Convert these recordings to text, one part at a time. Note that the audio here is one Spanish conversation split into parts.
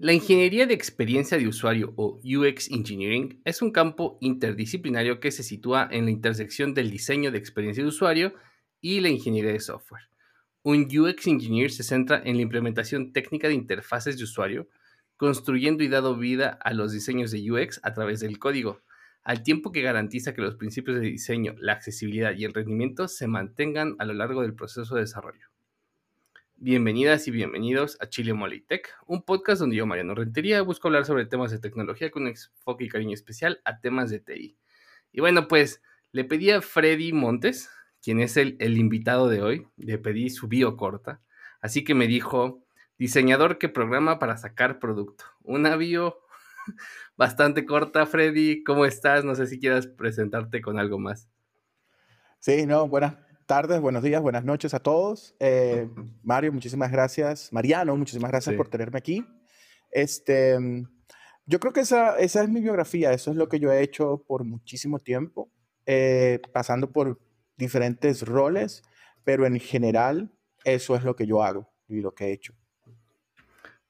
La ingeniería de experiencia de usuario o UX Engineering es un campo interdisciplinario que se sitúa en la intersección del diseño de experiencia de usuario y la ingeniería de software. Un UX Engineer se centra en la implementación técnica de interfaces de usuario, construyendo y dando vida a los diseños de UX a través del código, al tiempo que garantiza que los principios de diseño, la accesibilidad y el rendimiento se mantengan a lo largo del proceso de desarrollo. Bienvenidas y bienvenidos a Chile Tech, un podcast donde yo, Mariano Rentería, busco hablar sobre temas de tecnología con un enfoque y cariño especial a temas de TI. Y bueno, pues le pedí a Freddy Montes, quien es el, el invitado de hoy, le pedí su bio corta, así que me dijo, diseñador que programa para sacar producto. Una bio bastante corta, Freddy, ¿cómo estás? No sé si quieras presentarte con algo más. Sí, no, buenas tardes, buenos días, buenas noches a todos. Eh, Mario, muchísimas gracias. Mariano, muchísimas gracias por tenerme aquí. Este, yo creo que esa, esa es mi biografía, eso es lo que yo he hecho por muchísimo tiempo, eh, pasando por diferentes roles, pero en general eso es lo que yo hago y lo que he hecho.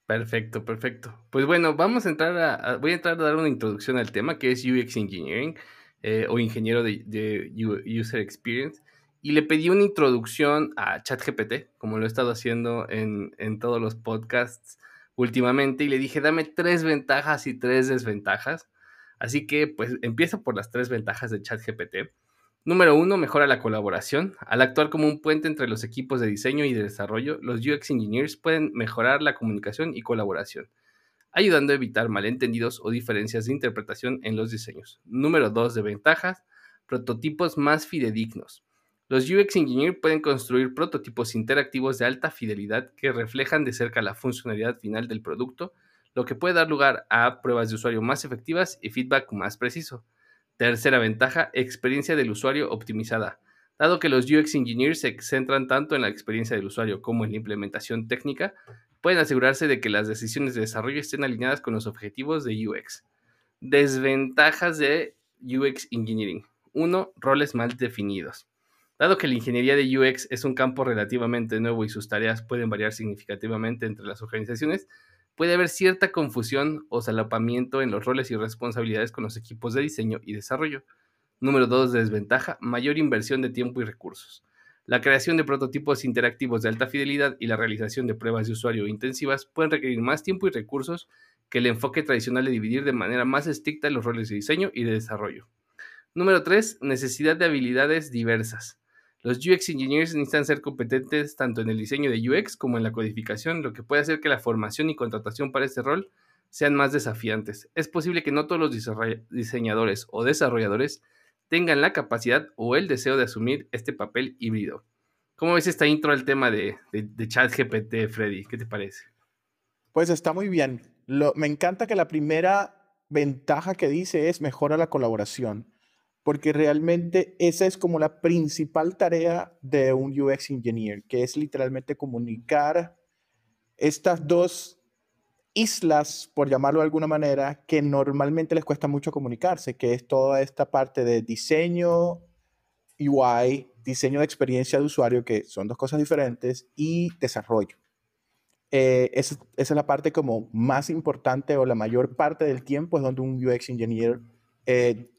Perfecto, perfecto. Pues bueno, vamos a entrar a, voy a entrar a dar una introducción al tema que es UX Engineering eh, o ingeniero de, de, User Experience y le pedí una introducción a ChatGPT, como lo he estado haciendo en, todos los podcasts últimamente, y le dije, dame tres ventajas y tres desventajas. Así que, pues, empiezo por las tres ventajas de ChatGPT. Número uno, mejora la colaboración. Al actuar como un puente entre los equipos de diseño y de desarrollo, los UX Engineers pueden mejorar la comunicación y colaboración, ayudando a evitar malentendidos o diferencias de interpretación en los diseños. Número dos de ventajas, prototipos más fidedignos. Los UX Engineers pueden construir prototipos interactivos de alta fidelidad que reflejan de cerca la funcionalidad final del producto, lo que puede dar lugar a pruebas de usuario más efectivas y feedback más preciso. Tercera ventaja, experiencia del usuario optimizada. Dado que los UX Engineers se centran tanto en la experiencia del usuario como en la implementación técnica, pueden asegurarse de que las decisiones de desarrollo estén alineadas con los objetivos de UX. Desventajas de UX Engineering. 1. Roles mal definidos. Dado que la ingeniería de UX es un campo relativamente nuevo y sus tareas pueden variar significativamente entre las organizaciones, puede haber cierta confusión o salapamiento en los roles y responsabilidades con los equipos de diseño y desarrollo. Número 2. Desventaja, mayor inversión de tiempo y recursos. La creación de prototipos interactivos de alta fidelidad y la realización de pruebas de usuario intensivas pueden requerir más tiempo y recursos que el enfoque tradicional de dividir de manera más estricta los roles de diseño y de desarrollo. Número 3. Necesidad de habilidades diversas. Los UX engineers necesitan ser competentes tanto en el diseño de UX como en la codificación, lo que puede hacer que la formación y contratación para este rol sean más desafiantes. Es posible que no todos los diseñadores o desarrolladores tengan la capacidad o el deseo de asumir este papel híbrido. ¿Cómo ves esta intro al tema de, ChatGPT, Freddy? ¿Qué te parece? Pues está muy bien. me encanta que la primera ventaja que dice es mejora la colaboración porque realmente esa es como la principal tarea de un UX engineer, que es literalmente comunicar estas dos islas, por llamarlo de alguna manera, que normalmente les cuesta mucho comunicarse, que es toda esta parte de diseño UI, diseño de experiencia de usuario, que son dos cosas diferentes, y desarrollo. Eh, esa, es la parte como más importante o la mayor parte del tiempo es donde un UX engineer eh,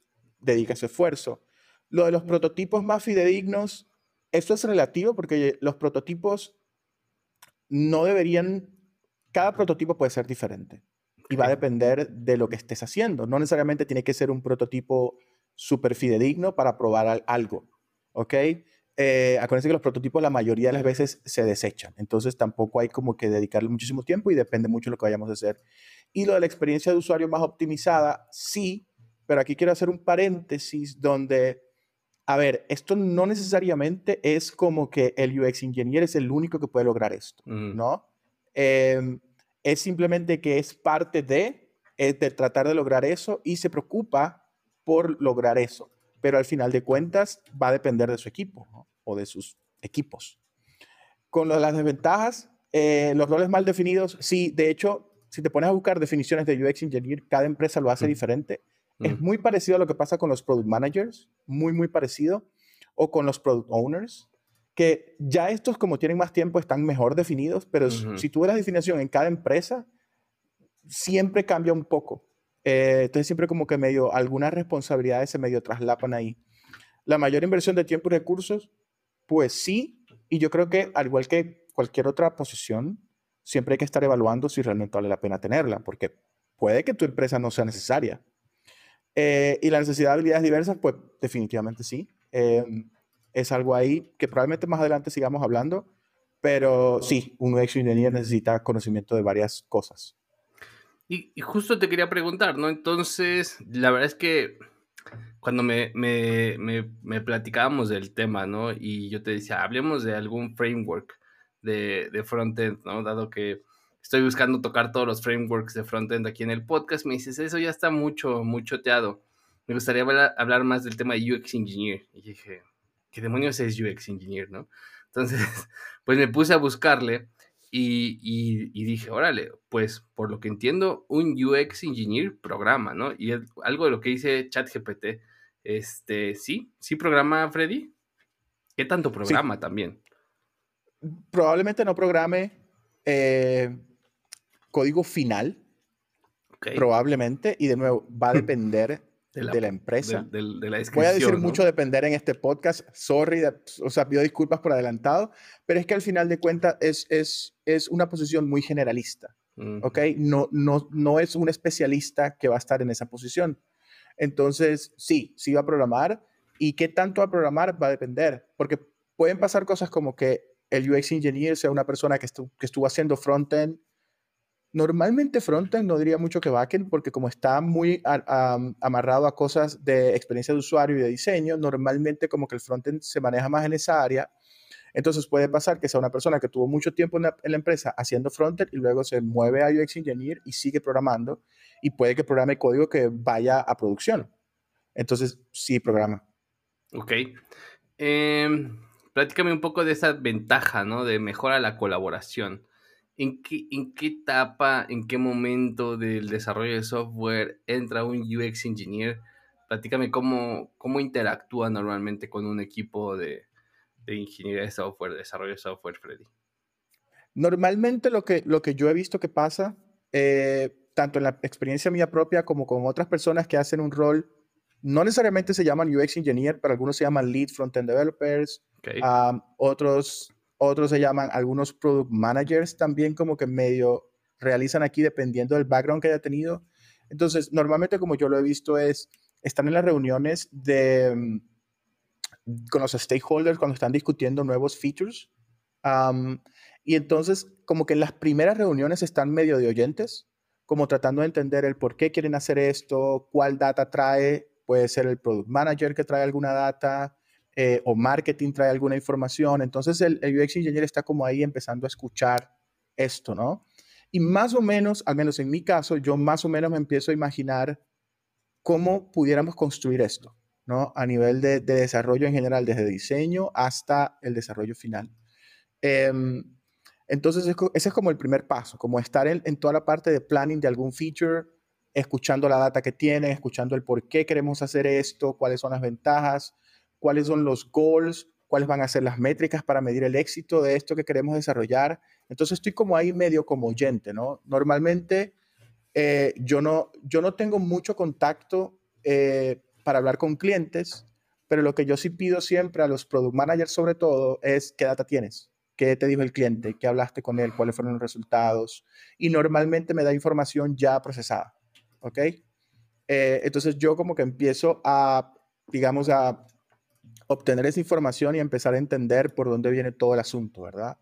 dedica ese esfuerzo. Lo de los prototipos más fidedignos, esto es relativo porque los prototipos no deberían, cada prototipo puede ser diferente y va a depender de lo que estés haciendo. No necesariamente tiene que ser un prototipo súper fidedigno para probar algo, ¿ok? Eh, acuérdense que los prototipos la mayoría de las veces se desechan, entonces tampoco hay como que dedicarle muchísimo tiempo y depende mucho de lo que vayamos a hacer. Y lo de la experiencia de usuario más optimizada, sí, pero aquí quiero hacer un paréntesis donde, a ver, esto no necesariamente es como que el UX Engineer es el único que puede lograr esto, ¿no? Em, es simplemente que es parte de, eh, de tratar de lograr eso y se preocupa por lograr eso, pero al final de cuentas va a depender de su equipo o de sus equipos. Con lo de las desventajas, eh, los roles mal definidos, sí, de hecho, si te pones a buscar definiciones de UX Engineer, cada empresa lo hace diferente es muy parecido a lo que pasa con los product managers, muy, muy parecido, o con los product owners, que ya estos como tienen más tiempo están mejor definidos, pero si tú ves la definición en cada empresa, siempre cambia un poco. Eh, entonces siempre como que medio, algunas responsabilidades se medio traslapan ahí. La mayor inversión de tiempo y recursos, pues sí, y yo creo que al igual que cualquier otra posición, siempre hay que estar evaluando si realmente vale la pena tenerla, porque puede que tu empresa no sea necesaria. Eh, y la necesidad de habilidades diversas, pues definitivamente sí. Em, es algo ahí que probablemente más adelante sigamos hablando, pero sí, un UX engineer necesita conocimiento de varias cosas. Y, justo te quería preguntar, ¿no? Entonces, la verdad es que cuando me, me, me, platicábamos del tema, ¿no? Y yo te decía, hablemos de algún framework de, de frontend, ¿no? Dado que estoy buscando tocar todos los frameworks de frontend aquí en el podcast, me dices, eso ya está mucho, mucho teado. Me gustaría hablar, más del tema de UX Engineer. Y dije, ¿qué demonios es UX Engineer, no? Entonces, pues me puse a buscarle y, dije, órale, pues por lo que entiendo, un UX engineer programa, ¿no? Y algo de lo que dice ChatGPT, este, sí, sí programa Freddy. ¿Qué tanto programa también? Probablemente no programe eh, código final, probablemente, y de nuevo, va a depender de la, empresa. De, la Voy a decir mucho depender en este podcast. Sorry, o sea, pido disculpas por adelantado, pero es que al final de cuentas es, es, es una posición muy generalista. ¿Ok? No, no, no es un especialista que va a estar en esa posición. Entonces, sí, sí va a programar. ¿Y qué tanto va a programar? Va a depender. Porque pueden pasar cosas como que el UX engineer sea una persona que, que estuvo haciendo frontend Normalmente frontend no diría mucho que backend porque como está muy amarrado a cosas de experiencia de usuario y de diseño, normalmente como que el frontend se maneja más en esa área. Entonces puede pasar que sea una persona que tuvo mucho tiempo en la, empresa haciendo frontend y luego se mueve a UX Engineer y sigue programando y puede que programe código que vaya a producción. Entonces sí programa. Ok. Eh, platícame un poco de esa ventaja, ¿no? De mejora la colaboración. ¿En qué, ¿En qué etapa, en qué momento del desarrollo de software entra un UX engineer? Platícame cómo, cómo interactúa normalmente con un equipo de, de ingeniería de software, de desarrollo de software, Freddy. Normalmente lo que, lo que yo he visto que pasa, eh, tanto en la experiencia mía propia como con otras personas que hacen un rol, no necesariamente se llaman UX engineer, pero algunos se llaman lead frontend developers, otros otros se llaman algunos product managers también como que medio realizan aquí dependiendo del background que haya tenido. Entonces, normalmente como yo lo he visto es, están en las reuniones de, mm, con los stakeholders cuando están discutiendo nuevos features. y entonces, como que en las primeras reuniones están medio de oyentes, como tratando de entender el por qué quieren hacer esto, cuál data trae, puede ser el product manager que trae alguna data, eh, o marketing trae alguna información. Entonces el, UX Engineer está como ahí empezando a escuchar esto, ¿no? Y más o menos, al menos en mi caso, yo más o menos me empiezo a imaginar cómo pudiéramos construir esto, ¿no? A nivel de, desarrollo en general, desde diseño hasta el desarrollo final. Em, entonces, ese es como el primer paso, como estar en, en, toda la parte de planning de algún feature, escuchando la data que tienen, escuchando el por qué queremos hacer esto, cuáles son las ventajas, cuáles son los goals, cuáles van a ser las métricas para medir el éxito de esto que queremos desarrollar. Entonces estoy como ahí medio como oyente, ¿no? Normalmente eh, yo, no, yo no tengo mucho contacto eh, para hablar con clientes, pero lo que yo sí pido siempre a los product managers sobre todo es qué data tienes, qué te dijo el cliente, qué hablaste con él, cuáles fueron los resultados. Y normalmente me da información ya procesada, ¿ok? Eh, entonces yo como que empiezo a, digamos, a obtener esa información y empezar a entender por dónde viene todo el asunto, ¿verdad?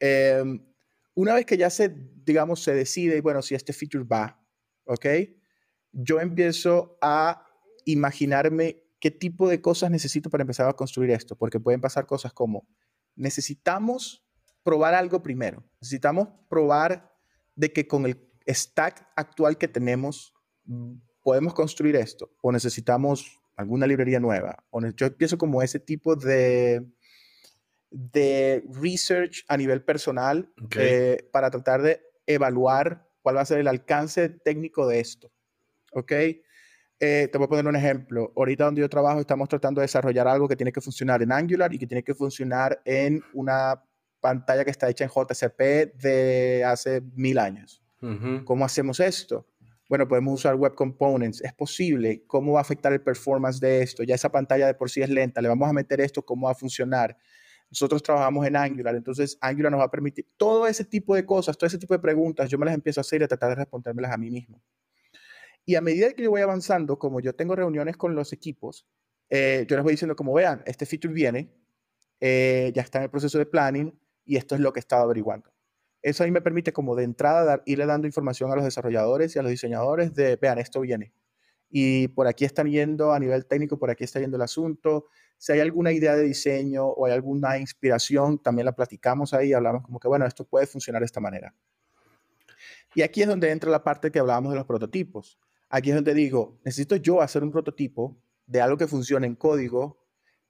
Em, una vez que ya se, digamos, se decide, bueno, si este feature va, ¿ok? Yo empiezo a imaginarme qué tipo de cosas necesito para empezar a construir esto, porque pueden pasar cosas como, necesitamos probar algo primero, necesitamos probar de que con el stack actual que tenemos mm, podemos construir esto, o necesitamos alguna librería nueva. Yo empiezo como ese tipo de, de research a nivel personal eh, para tratar de evaluar cuál va a ser el alcance técnico de esto. ¿Ok? Eh, te voy a poner un ejemplo. Ahorita donde yo trabajo estamos tratando de desarrollar algo que tiene que funcionar en Angular y que tiene que funcionar en una pantalla que está hecha en JCP de hace mil años. ¿Cómo hacemos esto? Bueno, podemos usar Web Components. Es posible. ¿Cómo va a afectar el performance de esto? Ya esa pantalla de por sí es lenta. Le vamos a meter esto. ¿Cómo va a funcionar? Nosotros trabajamos en Angular, entonces Angular nos va a permitir todo ese tipo de cosas, todo ese tipo de preguntas. Yo me las empiezo a hacer y a tratar de respondérmelas a mí mismo. Y a medida que yo voy avanzando, como yo tengo reuniones con los equipos, eh, yo les voy diciendo como vean, este feature viene, eh, ya está en el proceso de planning y esto es lo que he estado averiguando. Eso ahí me permite como de entrada dar, irle dando información a los desarrolladores y a los diseñadores de, vean, esto viene. Y por aquí están yendo a nivel técnico, por aquí está yendo el asunto. Si hay alguna idea de diseño o hay alguna inspiración, también la platicamos ahí y hablamos como que, bueno, esto puede funcionar de esta manera. Y aquí es donde entra la parte que hablábamos de los prototipos. Aquí es donde digo, necesito yo hacer un prototipo de algo que funcione en código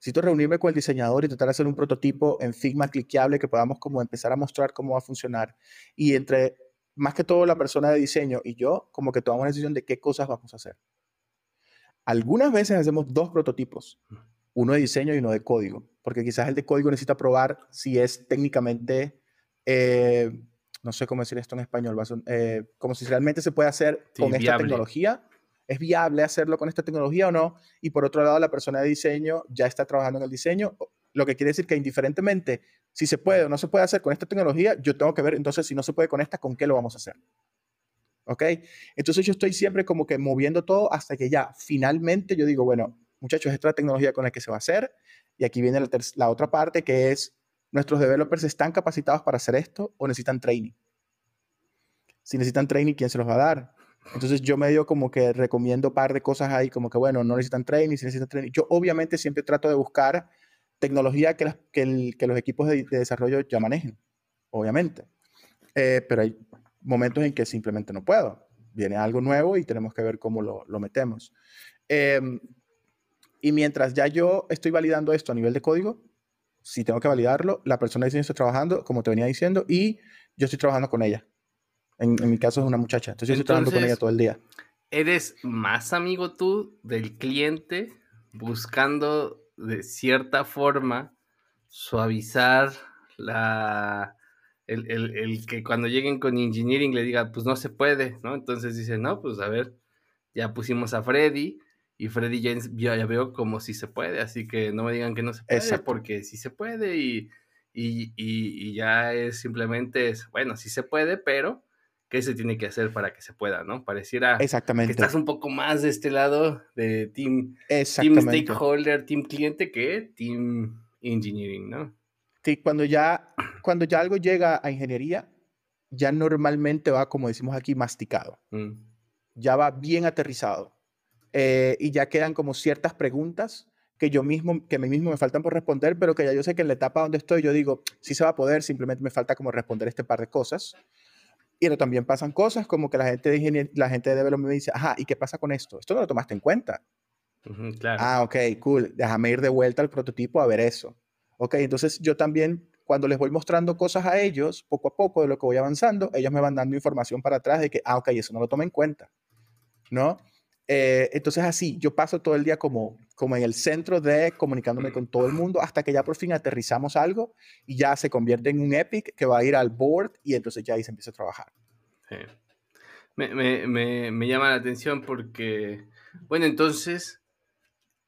necesito reunirme con el diseñador y tratar de hacer un prototipo en Figma cliqueable que podamos como empezar a mostrar cómo va a funcionar. Y entre, más que todo, la persona de diseño y yo, como que tomamos una decisión de qué cosas vamos a hacer. Algunas veces hacemos dos prototipos, uno de diseño y uno de código, porque quizás el de código necesita probar si es técnicamente, eh, no sé cómo decir esto en español, eh, como si realmente se puede hacer con esta tecnología ¿Es viable hacerlo con esta tecnología o no? Y por otro lado, la persona de diseño ya está trabajando en el diseño, lo que quiere decir que indiferentemente si se puede o no se puede hacer con esta tecnología, yo tengo que ver entonces si no se puede con esta, ¿con qué lo vamos a hacer? ¿Ok? Entonces yo estoy siempre como que moviendo todo hasta que ya finalmente yo digo, bueno, muchachos, esta es la tecnología con la que se va a hacer. Y aquí viene la, la otra parte que es, ¿nuestros developers están capacitados para hacer esto o necesitan training? Si necesitan training, ¿quién se los va a dar? Entonces yo medio como que recomiendo par de cosas ahí, como que bueno, no necesitan training, si necesitan training. Yo obviamente siempre trato de buscar tecnología que, que, los equipos de, desarrollo ya manejen, obviamente. Eh, pero hay momentos en que simplemente no puedo. Viene algo nuevo y tenemos que ver cómo lo, lo metemos. Em, y mientras ya yo estoy validando esto a nivel de código, si tengo que validarlo, la persona de diseño está trabajando, como te venía diciendo, y yo estoy trabajando con ella. En, mi caso es una muchacha. Entonces, yo estoy trabajando con ella todo el día. ¿Eres más amigo tú del cliente buscando de cierta forma suavizar la, el, el, el, que cuando lleguen con engineering le diga, pues no se puede, ¿no? Entonces dice, no, pues a ver, ya pusimos a Freddy y Freddy ya, ya, veo como si se puede, así que no me digan que no se puede, porque sí se puede y, y, y, y, ya es simplemente, es, bueno, sí se puede, pero qué se tiene que hacer para que se pueda, ¿no? Pareciera Exactamente. que estás un poco más de este lado de team, team stakeholder, team cliente que team engineering, ¿no? Sí, cuando ya, cuando ya algo llega a ingeniería, ya normalmente va, como decimos aquí, masticado. Mm. Ya va bien aterrizado. Eh, y ya quedan como ciertas preguntas que yo mismo, que a mí mismo me faltan por responder, pero que ya yo sé que en la etapa donde estoy, yo digo, sí se va a poder, simplemente me falta como responder este par de cosas. Y también pasan cosas como que la gente de la gente de development me dice, ajá, ¿y qué pasa con esto? Esto no lo tomaste en cuenta. claro. Ah, ok, cool. Déjame ir de vuelta al prototipo a ver eso. Ok, entonces yo también, cuando les voy mostrando cosas a ellos, poco a poco de lo que voy avanzando, ellos me van dando información para atrás de que, ah, ok, eso no lo tomé en cuenta. ¿No? Eh, entonces así, yo paso todo el día como, como en el centro de comunicándome con todo el mundo hasta que ya por fin aterrizamos algo y ya se convierte en un epic que va a ir al board y entonces ya ahí se empieza a trabajar. Me, me, me, me, llama la atención porque, bueno, entonces,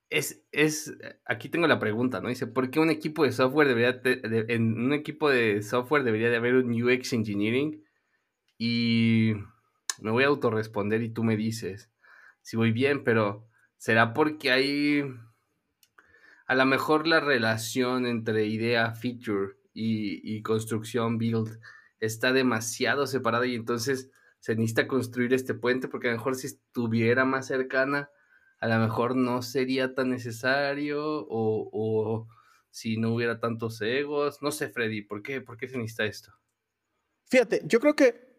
es, es, aquí tengo la pregunta, ¿no? Dice, ¿por qué un equipo de software debería, en un equipo de software debería de haber un UX Engineering? Y me voy a autorresponder y tú me dices, si voy bien, pero será porque hay a lo mejor la relación entre idea, feature y, construcción, build, está demasiado separada y entonces se necesita construir este puente porque a lo mejor si estuviera más cercana, a lo mejor no sería tan necesario o, o si no hubiera tantos egos. No sé, Freddy, ¿por qué, ¿por qué se necesita esto? Fíjate, yo creo que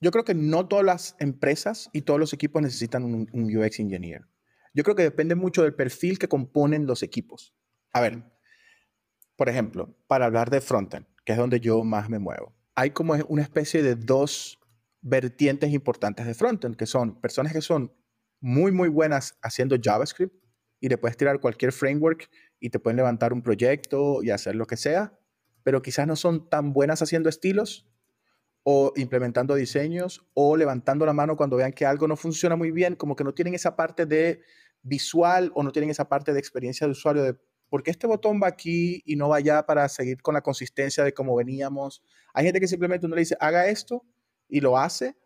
yo creo que no todas las empresas y todos los equipos necesitan un, UX engineer. Yo creo que depende mucho del perfil que componen los equipos. A ver, por ejemplo, para hablar de frontend, que es donde yo más me muevo, hay como una especie de dos vertientes importantes de frontend, que son personas que son muy, muy buenas haciendo JavaScript y le puedes tirar cualquier framework y te pueden levantar un proyecto y hacer lo que sea, pero quizás no son tan buenas haciendo estilos o implementando diseños o levantando la mano cuando vean que algo no funciona muy bien, como que no tienen esa parte de visual o no tienen esa parte de experiencia de usuario de por qué este botón va aquí y no va allá para seguir con la consistencia de cómo veníamos. Hay gente que simplemente uno le dice, haga esto y lo hace,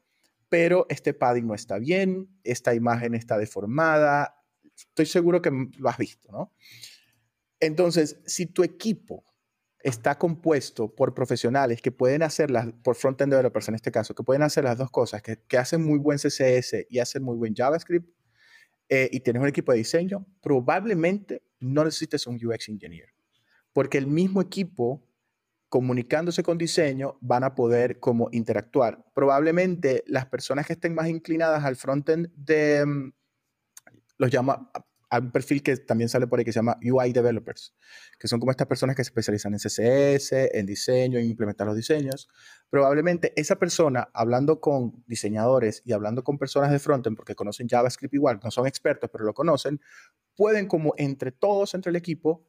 pero este padding no está bien, esta imagen está deformada. Estoy seguro que lo has visto, ¿no? Entonces, si tu equipo está compuesto por profesionales que pueden hacer las, por front-end developers en este caso, que pueden hacer las dos cosas, que, que hacen muy buen CSS y hacen muy buen JavaScript, eh, y tienes un equipo de diseño, probablemente no necesites un UX engineer, porque el mismo equipo comunicándose con diseño van a poder como interactuar. Probablemente las personas que estén más inclinadas al frontend de, mm, los llama, hay un perfil que también sale por ahí que se llama UI developers, que son como estas personas que se especializan en CSS, en diseño, en implementar los diseños. Probablemente esa persona, hablando con diseñadores y hablando con personas de frontend, porque conocen JavaScript igual, no son expertos, pero lo conocen, pueden como entre todos, entre el equipo,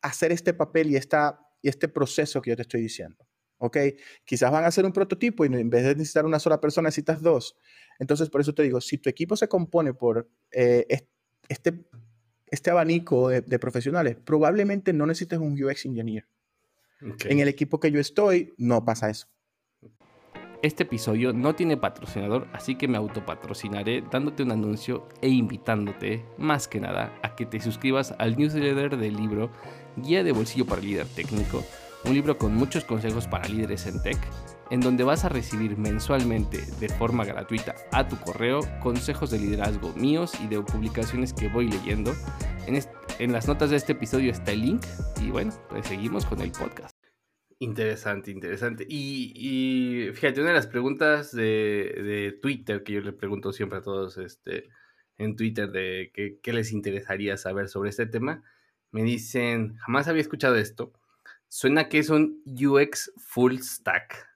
hacer este papel y, esta, y este proceso que yo te estoy diciendo. ¿ok? Quizás van a hacer un prototipo y en vez de necesitar una sola persona necesitas dos. Entonces, por eso te digo, si tu equipo se compone por eh, este este abanico de, profesionales, probablemente no necesites un UX engineer. En el equipo que yo estoy, no pasa eso. Este episodio no tiene patrocinador, así que me autopatrocinaré dándote un anuncio e invitándote, más que nada, a que te suscribas al newsletter del libro Guía de Bolsillo para Líder Técnico, un libro con muchos consejos para líderes en tech en donde vas a recibir mensualmente de forma gratuita a tu correo consejos de liderazgo míos y de publicaciones que voy leyendo. En, las notas de este episodio está el link y bueno, pues seguimos con el podcast. Interesante, interesante. Y, fíjate, una de las preguntas de, Twitter que yo le pregunto siempre a todos este, en Twitter de qué les interesaría saber sobre este tema, me dicen, jamás había escuchado esto. Suena que es un UX full stack.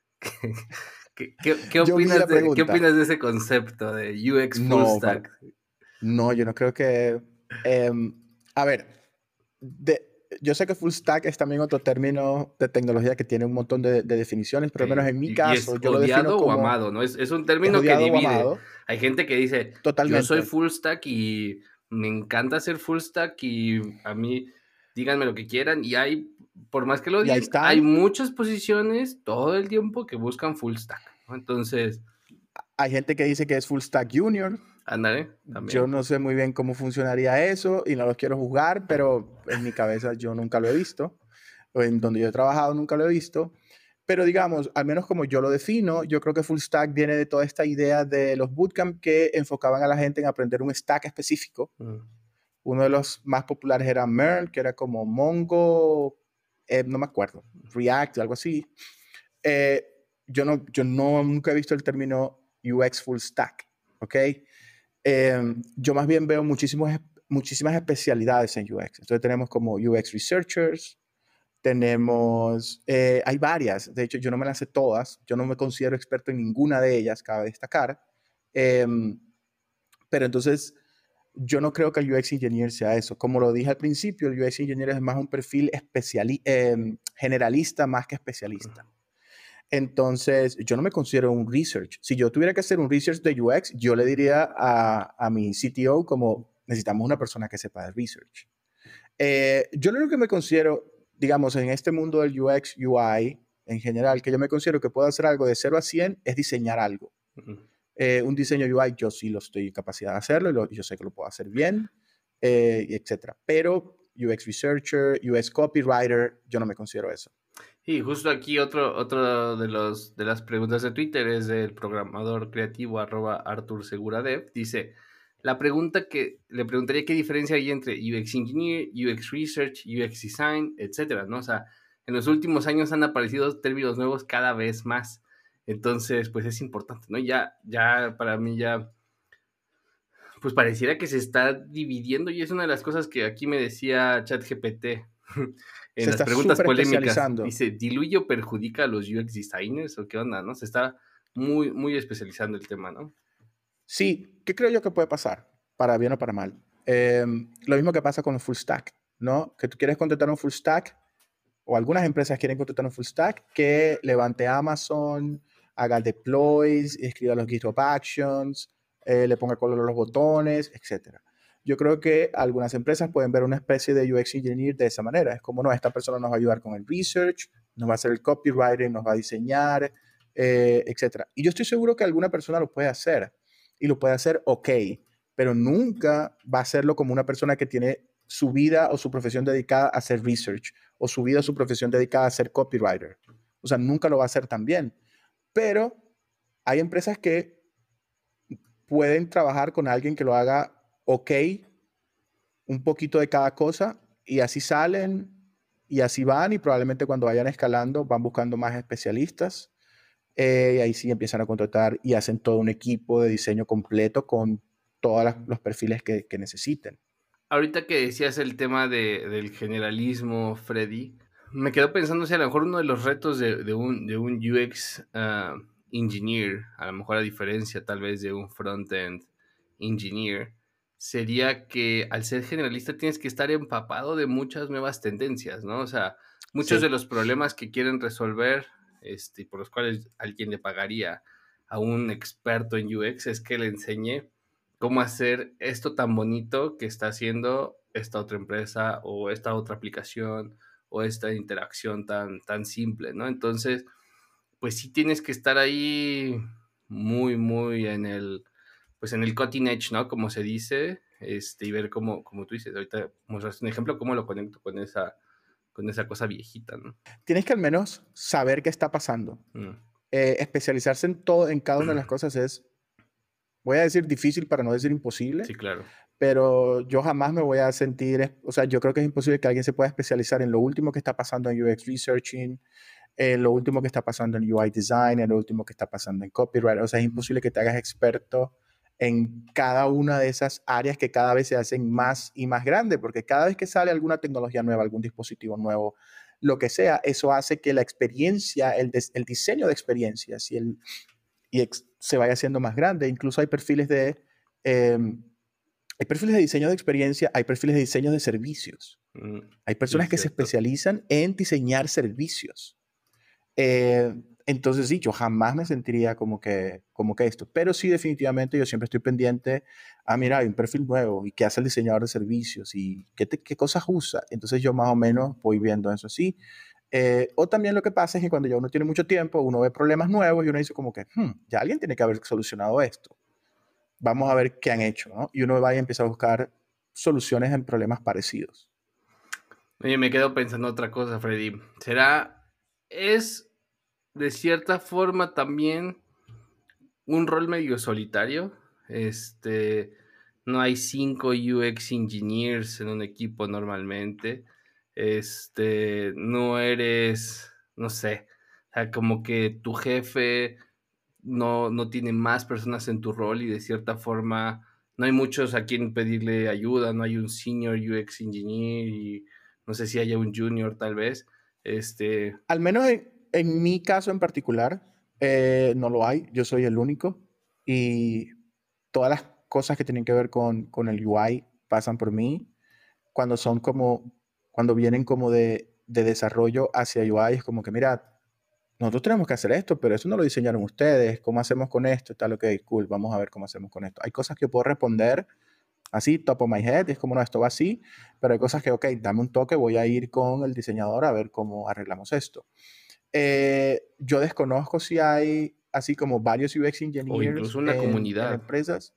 ¿Qué, opinas de, ese concepto de UX full stack? No, yo no creo que. Em, a ver, yo sé que full stack es también otro término de tecnología que tiene un montón de, definiciones, pero al menos en mi caso, yo lo defino como, o amado, ¿no? Es, es un término que divide. Hay gente que dice, Totalmente. yo soy full stack y me encanta ser full stack y a mí díganme lo que quieran y hay por más que lo digan, hay muchas posiciones todo el tiempo que buscan full stack. Entonces. Hay gente que dice que es full stack junior. Ándale. Yo no sé muy bien cómo funcionaría eso y no los quiero juzgar, pero en mi cabeza yo nunca lo he visto. En donde yo he trabajado nunca lo he visto. Pero digamos, al menos como yo lo defino, yo creo que full stack viene de toda esta idea de los bootcamp que enfocaban a la gente en aprender un stack específico. Mm. Uno de los más populares era MERN, que era como Mongo, eh, no me acuerdo, React, algo así. Eh, yo, no, yo no, nunca he visto el término UX full stack, ¿ok? Em, yo más bien veo muchísimos, muchísimas especialidades en UX. Entonces tenemos como UX researchers, tenemos, eh, hay varias, de hecho yo no me las sé todas, yo no me considero experto en ninguna de ellas, cabe destacar. Em, pero entonces yo no creo que el UX Engineer sea eso. Como lo dije al principio, el UX Engineer es más un perfil em, generalista más que especialista. Entonces, yo no me considero un research. Si yo tuviera que hacer un research de UX, yo le diría a, a mi CTO como necesitamos una persona que sepa de research. Eh, yo lo único que me considero, digamos, en este mundo del UX, UI, en general, que yo me considero que puedo hacer algo de 0 a 100 es diseñar algo. Eh, un diseño UI yo sí lo estoy capacidad de hacerlo y yo sé que lo puedo hacer bien, eh, etc. Pero UX Researcher, UX Copywriter, yo no me considero eso. Y justo aquí otro, otro de, los, de las preguntas de Twitter es del programador creativo arroba Artur Seguradev. Dice, la pregunta que le preguntaría qué diferencia hay entre UX Engineer, UX Research, UX Design, etcétera, ¿no? O sea, en los últimos años han aparecido términos nuevos cada vez más. Entonces, pues es importante, ¿no? Ya, ya para mí ya, pues pareciera que se está dividiendo y es una de las cosas que aquí me decía ChatGPT en las preguntas polémicas. Dice, ¿diluye o perjudica a los UX designers o qué onda, no? Se está muy, muy especializando el tema, ¿no? Sí, ¿qué creo yo que puede pasar? Para bien o para mal. Em, lo mismo que pasa con el full stack, ¿no? Que tú quieres contratar un full stack o algunas empresas quieren contratar un full stack que levante Amazon, haga deploys, escriba los GitHub Actions, eh, le ponga color a los botones, etc. Yo creo que algunas empresas pueden ver una especie de UX engineer de esa manera. Es como, no, esta persona nos va a ayudar con el research, nos va a hacer el copywriting, nos va a diseñar, eh, etc. Y yo estoy seguro que alguna persona lo puede hacer y lo puede hacer ok, pero nunca va a hacerlo como una persona que tiene su vida o su profesión dedicada a hacer research o su vida o su profesión dedicada a ser copywriter. O sea, nunca lo va a hacer tan bien. Pero hay empresas que pueden trabajar con alguien que lo haga ok, un poquito de cada cosa, y así salen y así van, y probablemente cuando vayan escalando van buscando más especialistas. Eh, y ahí sí empiezan a contratar y hacen todo un equipo de diseño completo con todos los perfiles que, necesiten. Ahorita que decías el tema del generalismo, Freddy, me quedo pensando si a lo mejor uno de los retos de, un, de un, UX ah, engineer, a lo mejor a diferencia tal vez de un front-end engineer, sería que al ser generalista tienes que estar empapado de muchas nuevas tendencias, ¿no? O sea, muchos de los problemas que quieren resolver, este, por los cuales alguien le pagaría a un experto en UX, es que le enseñe cómo hacer esto tan bonito que está haciendo esta otra empresa o esta otra aplicación o esta interacción tan, tan simple, ¿no? Entonces, pues sí tienes que estar ahí muy, muy en el, pues en el cutting edge, ¿no? Como se dice, este, y ver cómo, como tú dices, ahorita mostraste un ejemplo, cómo lo conecto con esa, con esa cosa viejita, ¿no? Tienes que al menos saber qué está pasando. Mm. Eh, especializarse en todo, en cada una de las cosas es, voy a decir difícil para no decir imposible. Sí, claro pero yo jamás me voy a sentir, o sea, yo creo que es imposible que alguien se pueda especializar en lo último que está pasando en UX Researching, en lo último que está pasando en UI Design, en lo último que está pasando en Copyright, o sea, es imposible que te hagas experto en cada una de esas áreas que cada vez se hacen más y más grandes, porque cada vez que sale alguna tecnología nueva, algún dispositivo nuevo, lo que sea, eso hace que la experiencia, el, el diseño de experiencias y, el, y se vaya haciendo más grande. Incluso hay perfiles de... Em, hay perfiles de diseño de experiencia, hay perfiles de diseño de servicios. Mm, hay personas que se especializan en diseñar servicios. Eh, entonces, sí, yo jamás me sentiría como que, como que esto. Pero sí, definitivamente, yo siempre estoy pendiente a, mira, hay un perfil nuevo y qué hace el diseñador de servicios y qué, qué cosas usa. Entonces, yo más o menos voy viendo eso así. Eh, o también lo que pasa es que cuando ya uno tiene mucho tiempo, uno ve problemas nuevos y uno dice como que, hmm, ya alguien tiene que haber solucionado esto vamos a ver qué han hecho, ¿no? Y uno va y empieza a buscar soluciones en problemas parecidos. Oye, me quedo pensando otra cosa, Freddy. ¿Será, es de cierta forma también un rol medio solitario? Este, no hay cinco UX engineers en un equipo normalmente. Este, no eres, no sé, como que tu jefe no, no tiene más personas en tu rol y de cierta forma no hay muchos a quien pedirle ayuda, no hay un senior UX engineer y no sé si haya un junior tal vez. Este... Al menos en, mi caso en particular, eh, no lo hay, yo soy el único y todas las cosas que tienen que ver con, con el UI pasan por mí. Cuando son como, cuando vienen como de, de desarrollo hacia UI, es como que, mira, nosotros tenemos que hacer esto, pero eso no lo diseñaron ustedes, ¿cómo hacemos con esto? Tal, ok, cool, vamos a ver cómo hacemos con esto. Hay cosas que puedo responder así, top of my head, es como, no, esto va así, pero hay cosas que, ok, dame un toque, voy a ir con el diseñador a ver cómo arreglamos esto. Eh, yo desconozco si hay así como varios UX engineers. O incluso una comunidad. empresas.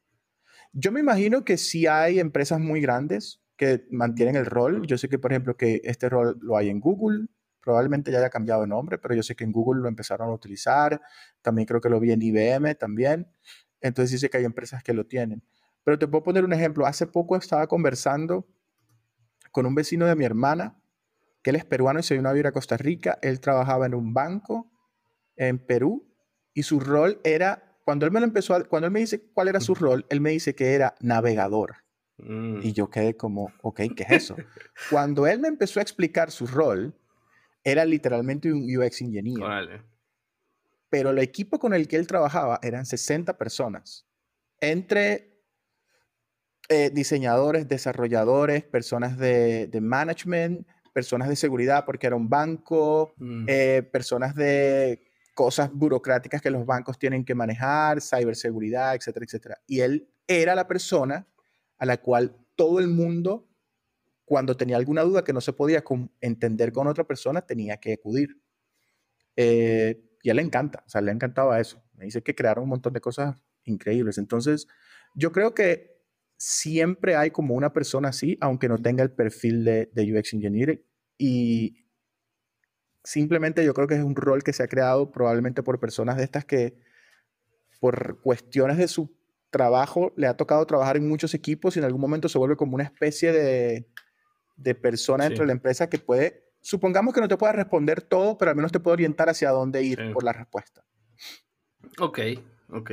Yo me imagino que sí hay empresas muy grandes que mantienen el rol. Yo sé que, por ejemplo, que este rol lo hay en Google, Probablemente ya haya cambiado de nombre, pero yo sé que en Google lo empezaron a utilizar. También creo que lo vi en IBM también. Entonces sé que hay empresas que lo tienen. Pero te puedo poner un ejemplo. Hace poco estaba conversando con un vecino de mi hermana, que él es peruano y se vino a vivir a Costa Rica. Él trabajaba en un banco en Perú y su rol era, cuando él me lo empezó, cuando él me dice cuál era su rol, él me dice que era navegador. Mm. Y yo quedé como, ok, ¿qué es eso? cuando él me empezó a explicar su rol, era literalmente un UX engineer. Pero el equipo con el que él trabajaba eran 60 personas, entre eh, diseñadores, desarrolladores, personas de, management, personas de seguridad porque era un banco, mm. eh, personas de cosas burocráticas que los bancos tienen que manejar, ciberseguridad, etcétera, etcétera. Y él era la persona a la cual todo el mundo, cuando tenía alguna duda que no se podía entender con otra persona, tenía que acudir. Eh, y a él le encanta, o sea, le encantaba eso. Me dice que crearon un montón de cosas increíbles. Entonces, yo creo que siempre hay como una persona así, aunque no tenga el perfil de, de UX Engineer. Y simplemente yo creo que es un rol que se ha creado probablemente por personas de estas que, por cuestiones de su trabajo, le ha tocado trabajar en muchos equipos y en algún momento se vuelve como una especie de, de persona dentro de la empresa que puede, supongamos que no te pueda responder todo, pero al menos te puede orientar hacia dónde ir por la respuesta. Ok, ok.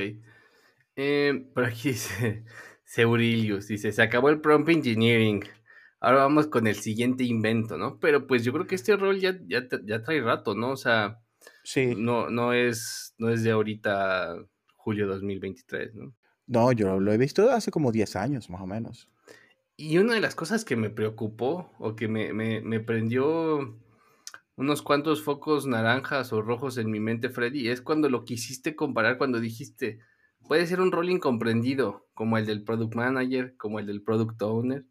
Eh, por aquí dice Seurilius, dice, se acabó el prompt engineering. Ahora vamos con el siguiente invento, ¿no? Pero pues yo creo que este rol ya, ya, ya trae rato, ¿no? O sea, sí. no, no, es, no es de ahorita julio 2023, ¿no? No, yo lo he visto hace como 10 años, más o menos. Y una de las cosas que me preocupó o que me, me, me prendió unos cuantos focos naranjas o rojos en mi mente, Freddy, es cuando lo quisiste comparar, cuando dijiste, puede ser un rol incomprendido, como el del product manager, como el del product owner.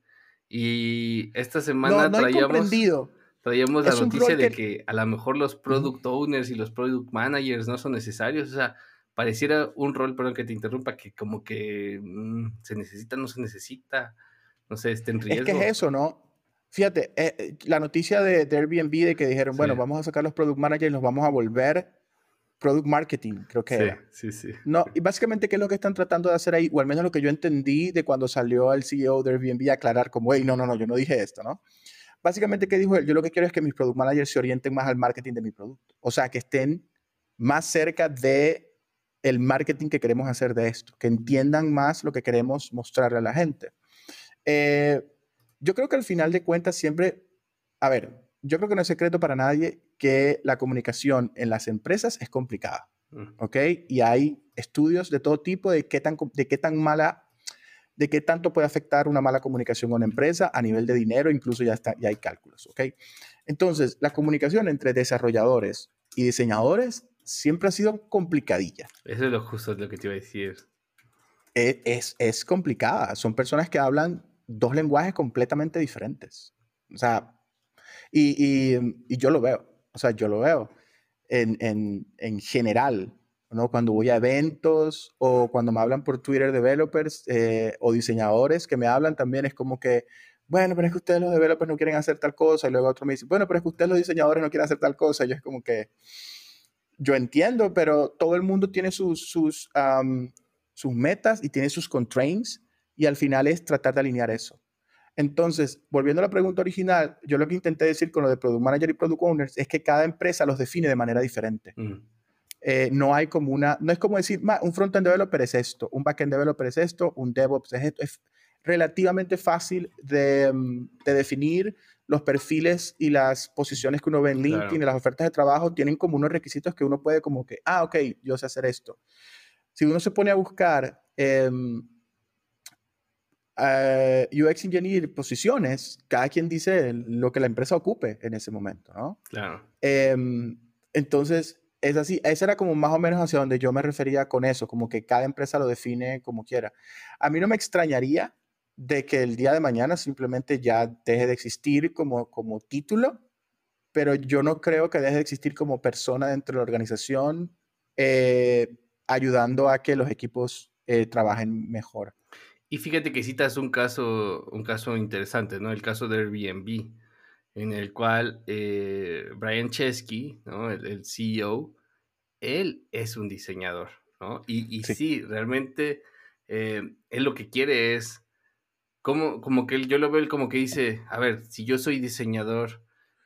Y esta semana traíamos, traíamos la noticia de que... a lo mejor los product owners y los product managers no son necesarios. O sea, pareciera un rol, perdón que te interrumpa, que como que mm, se necesita, no se necesita, no sé, está en riesgo. Es que es eso, ¿no? Fíjate, eh, eh, la noticia de, Airbnb de que dijeron, bueno, vamos a sacar los product managers y los vamos a volver product marketing, creo que sí, era. Sí, sí. No, y básicamente, ¿qué es lo que están tratando de hacer ahí? O al menos lo que yo entendí de cuando salió el CEO de Airbnb a aclarar como, hey, no, no, no, yo no dije esto, ¿no? Básicamente, ¿qué dijo él? Yo lo que quiero es que mis product managers se orienten más al marketing de mi producto. O sea, que estén más cerca de el marketing que queremos hacer de esto, que entiendan más lo que queremos mostrarle a la gente. Eh, yo creo que al final de cuentas siempre, a ver, yo creo que no es secreto para nadie que la comunicación en las empresas es complicada, mm. ¿ok? Y hay estudios de todo tipo de qué tan, de qué tan mala, de qué tanto puede afectar una mala comunicación una empresa a nivel de dinero, incluso ya, está, ya hay cálculos, ¿ok? Entonces, la comunicación entre desarrolladores y diseñadores siempre ha sido complicadilla. Eso es lo justo lo que te iba a decir. E, es, es, complicada. Son personas que hablan dos lenguajes completamente diferentes. O sea, y, y, yo lo veo. O sea, yo lo veo en, en, en, general. ¿no? Cuando voy a eventos o cuando me hablan por Twitter developers eh, o diseñadores que me hablan también es como que, bueno, pero es que ustedes los developers no quieren hacer tal cosa. Y luego otro me dice, bueno, pero es que ustedes los diseñadores no quieren hacer tal cosa. Y yo es como que, yo entiendo, pero todo el mundo tiene sus, sus, sus metas y tiene sus constraints y al final es tratar de alinear eso. Entonces, volviendo a la pregunta original, yo lo que intenté decir con lo de Product Manager y Product Owners es que cada empresa los define de manera diferente. Eh, no hay como una, no es como decir, un front-end developer es esto, un back-end developer es esto, un DevOps es esto. Es relativamente fácil de, de definir los perfiles y las posiciones que uno ve en LinkedIn y las ofertas de trabajo tienen como unos requisitos que uno puede como que, ah, ok, yo sé hacer esto. Si uno se pone a buscar em, eh, UX Engineer posiciones, cada quien dice lo que la empresa ocupe en ese momento, ¿no? Claro. Em, entonces, es así, ese era como más o menos hacia donde yo me refería con eso, como que cada empresa lo define como quiera. A mí no me extrañaría de que el día de mañana simplemente ya deje de existir como, como título, pero yo no creo que deje de existir como persona dentro de la organización, eh, ayudando a que los equipos eh, trabajen mejor. Y fíjate que citas un caso, un caso interesante, ¿no? El caso de Airbnb, en el cual eh, Brian Chesky, ¿no? el, CEO, él es un diseñador, ¿no? Y, y sí. realmente él lo que quiere es como, como que yo lo veo como que dice, a ver, si yo soy diseñador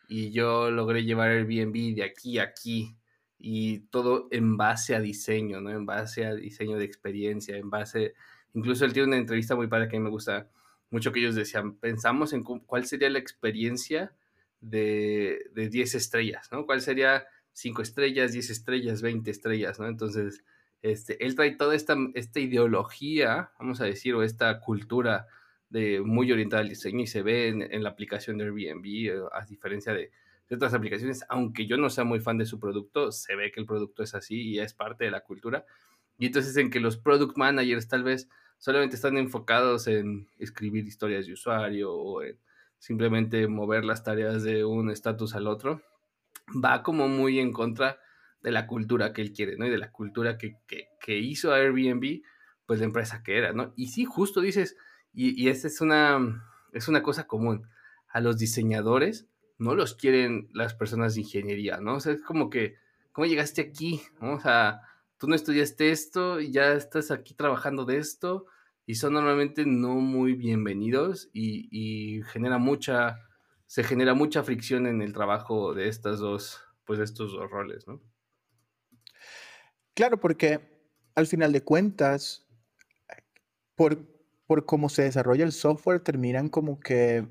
y yo logré llevar Airbnb de aquí a aquí y todo en base a diseño, ¿no? En base a diseño de experiencia, en base, incluso él tiene una entrevista muy padre que a mí me gusta mucho que ellos decían, pensamos en cuál sería la experiencia de, de 10 estrellas, ¿no? ¿Cuál sería 5 estrellas, 10 estrellas, 20 estrellas, ¿no? Entonces, este, él trae toda esta, esta ideología, vamos a decir, o esta cultura muy orientada al diseño y se ve en, la aplicación de Airbnb, eh, a diferencia de, de otras aplicaciones, aunque yo no sea muy fan de su producto, se ve que el producto es así y es parte de la cultura. Y entonces en que los product managers tal vez solamente están enfocados en escribir historias de usuario o en simplemente mover las tareas de un estatus al otro, va como muy en contra de la cultura que él quiere, ¿no? Y de la cultura que, que, hizo Airbnb, pues la empresa que era, ¿no? Y sí, justo dices, y, y esta es una, es una cosa común, a los diseñadores no los quieren las personas de ingeniería, ¿no? O sea, es como que, ¿cómo llegaste aquí? O sea, tú no estudiaste esto y ya estás aquí trabajando de esto y son normalmente no muy bienvenidos y, y genera mucha, se genera mucha fricción en el trabajo de estas dos, pues estos dos roles, ¿no? Claro, porque al final de cuentas, por, por cómo se desarrolla el software, terminan como que,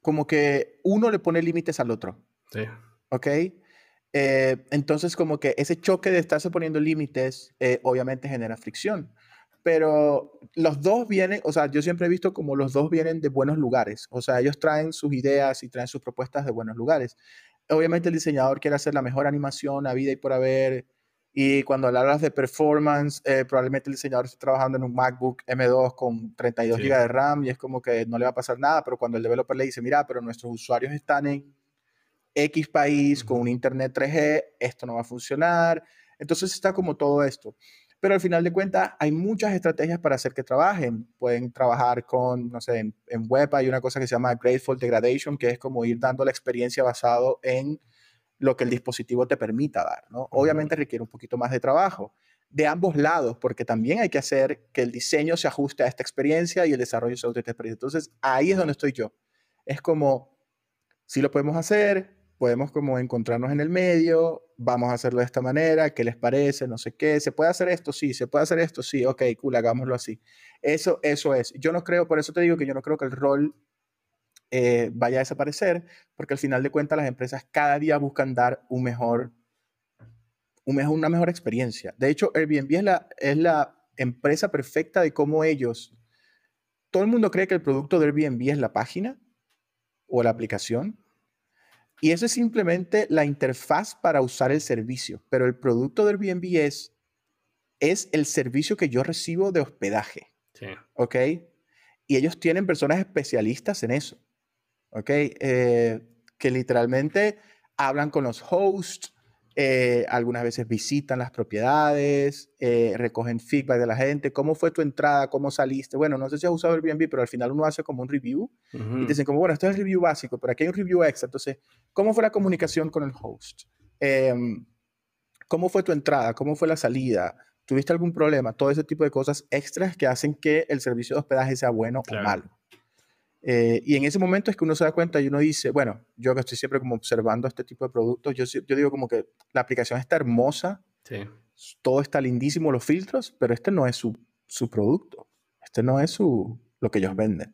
como que uno le pone límites al otro. Sí. ¿Ok? Eh, entonces, como que ese choque de estarse poniendo límites, eh, obviamente genera fricción. Pero los dos vienen, o sea, yo siempre he visto como los dos vienen de buenos lugares. O sea, ellos traen sus ideas y traen sus propuestas de buenos lugares. Obviamente el diseñador quiere hacer la mejor animación a vida y por haber, y cuando hablas de performance, eh, probablemente el diseñador esté trabajando en un MacBook M2 con 32 GB de RAM y es como que no le va a pasar nada, pero cuando el developer le dice, mira, pero nuestros usuarios están en X país con un Internet 3G, esto no va a funcionar. Entonces está como todo esto. Pero al final de cuentas hay muchas estrategias para hacer que trabajen. Pueden trabajar con, no sé, en, en web hay una cosa que se llama Grateful Degradation, que es como ir dando la experiencia basado en lo que el dispositivo te permita dar, ¿no? Obviamente requiere un poquito más de trabajo de ambos lados, porque también hay que hacer que el diseño se ajuste a esta experiencia y el desarrollo se ajuste a esta experiencia. Entonces, ahí es donde estoy yo. Es como, si lo podemos hacer, podemos como encontrarnos en el medio, vamos a hacerlo de esta manera, ¿qué les parece? No sé qué, ¿se puede hacer esto? Sí, ¿se puede hacer esto? Sí, ok, cool, hagámoslo así. Eso, eso es. Yo no creo, por eso te digo que yo no creo que el rol eh, vaya a desaparecer, porque al final de cuentas las empresas cada día buscan dar un mejor, un mejor, una mejor experiencia. De hecho, Airbnb es la, es la empresa perfecta de cómo ellos, todo el mundo cree que el producto de Airbnb es la página o la aplicación, y eso es simplemente la interfaz para usar el servicio, pero el producto de Airbnb es, es el servicio que yo recibo de hospedaje. Sí. ¿Ok? Y ellos tienen personas especialistas en eso. ¿ok? Eh, que literalmente hablan con los hosts, eh, algunas veces visitan las propiedades, eh, recogen feedback de la gente, cómo fue tu entrada, cómo saliste. Bueno, no sé si has usado Airbnb, pero al final uno hace como un review y te dicen como, bueno, esto es el review básico, pero aquí hay un review extra. Entonces, ¿cómo fue la comunicación con el host? Em, ¿Cómo fue tu entrada? ¿Cómo fue la salida? ¿Tuviste algún problema? Todo ese tipo de cosas extras que hacen que el servicio de hospedaje sea bueno o malo. Eh, y en ese momento es que uno se da cuenta y uno dice, bueno, yo que estoy siempre como observando este tipo de productos, yo, yo digo como que la aplicación está hermosa, todo está lindísimo, los filtros, pero este no es su, su producto, este no es su, lo que ellos venden.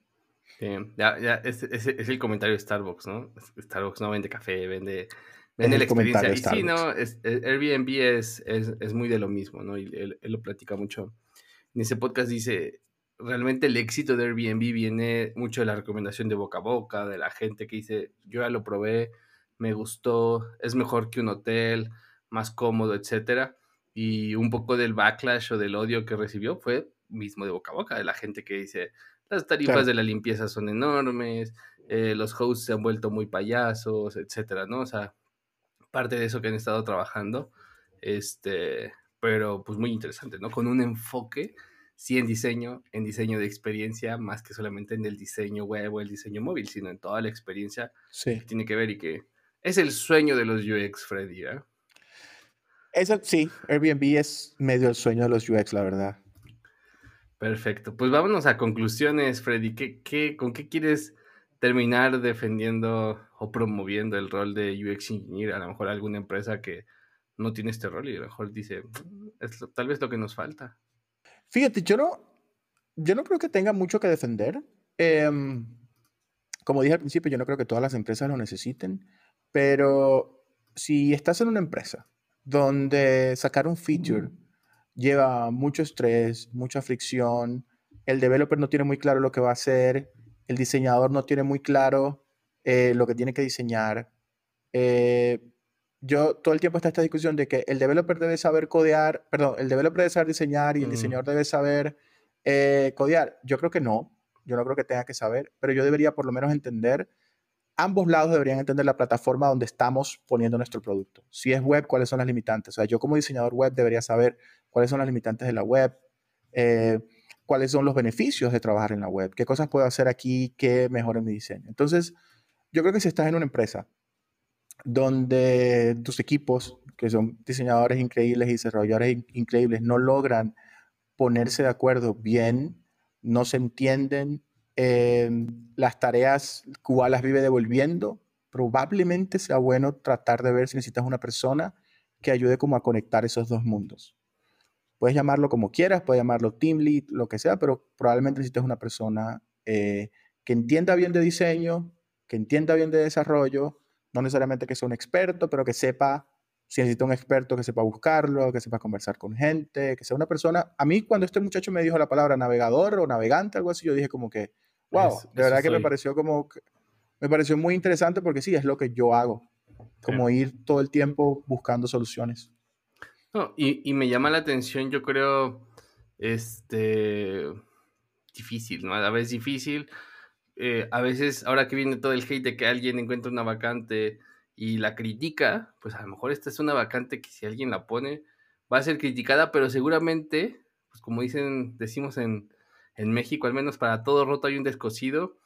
ya, ya es, es, el comentario de Starbucks, ¿no? Starbucks no vende café, vende, vende la experiencia. Y sí, no, es, Airbnb es, es, muy de lo mismo, ¿no? Y él, él, lo platica mucho. En ese podcast dice, realmente el éxito de Airbnb viene mucho de la recomendación de boca a boca, de la gente que dice, yo ya lo probé, me gustó, es mejor que un hotel, más cómodo, etcétera. Y un poco del backlash o del odio que recibió fue mismo de boca a boca, de la gente que dice, las tarifas de la limpieza son enormes, eh, los hosts se han vuelto muy payasos, etcétera, ¿no? O sea, parte de eso que han estado trabajando, este, pero pues muy interesante, ¿no? Con un enfoque sí en diseño, en diseño de experiencia, más que solamente en el diseño web o el diseño móvil, sino en toda la experiencia que tiene que ver y que es el sueño de los UX, Freddy. ¿eh? Eso, sí, Airbnb es medio el sueño de los UX, la verdad. Perfecto. Pues vámonos a conclusiones, Freddy. ¿Qué, qué, con qué quieres terminar defendiendo o promoviendo el rol de UX Engineer? A lo mejor alguna empresa que no tiene este rol y a lo mejor dice, mm, es tal vez lo que nos falta. Fíjate, yo no, yo no creo que tenga mucho que defender. Em, como dije al principio, yo no creo que todas las empresas lo necesiten, pero si estás en una empresa donde sacar un feature lleva mucho estrés, mucha fricción, el developer no tiene muy claro lo que va a hacer, el diseñador no tiene muy claro eh, lo que tiene que diseñar, Eh, yo todo el tiempo está esta discusión de que el developer debe saber codear, perdón, el developer debe saber diseñar y el diseñador debe saber eh, codear. Yo creo que no, yo no creo que tenga que saber, pero yo debería por lo menos entender, ambos lados deberían entender la plataforma donde estamos poniendo nuestro producto. Si es web, cuáles son las limitantes. O sea, yo como diseñador web debería saber cuáles son las limitantes de la web, eh, cuáles son los beneficios de trabajar en la web, qué cosas puedo hacer aquí que mejoren mi diseño. Entonces, yo creo que si estás en una empresa donde tus equipos, que son diseñadores increíbles y desarrolladores increíbles, no logran ponerse de acuerdo bien, no se entienden, em, las tareas cuales las vive devolviendo, probablemente sea bueno tratar de ver si necesitas una persona que ayude como a conectar esos dos mundos. Puedes llamarlo como quieras, puedes llamarlo team lead, lo que sea, pero probablemente necesites una persona eh, que entienda bien de diseño, que entienda bien de desarrollo, no necesariamente que sea un experto, pero que sepa, si necesita un experto, que sepa buscarlo, que sepa conversar con gente, que sea una persona. A mí cuando este muchacho me dijo la palabra navegador o navegante, algo así, yo dije como que, wow, de verdad que me pareció como, me pareció muy interesante porque sí, es lo que yo hago, como ir todo el tiempo buscando soluciones. No, y, y me llama la atención, yo creo, este, difícil, ¿no? A veces difícil eh, a veces, ahora que viene todo el hate de que alguien encuentra una vacante y la critica, pues a lo mejor esta es una vacante que si alguien la pone va a ser criticada, pero seguramente, pues como dicen, decimos en, en México, al menos para todo roto hay un descosido.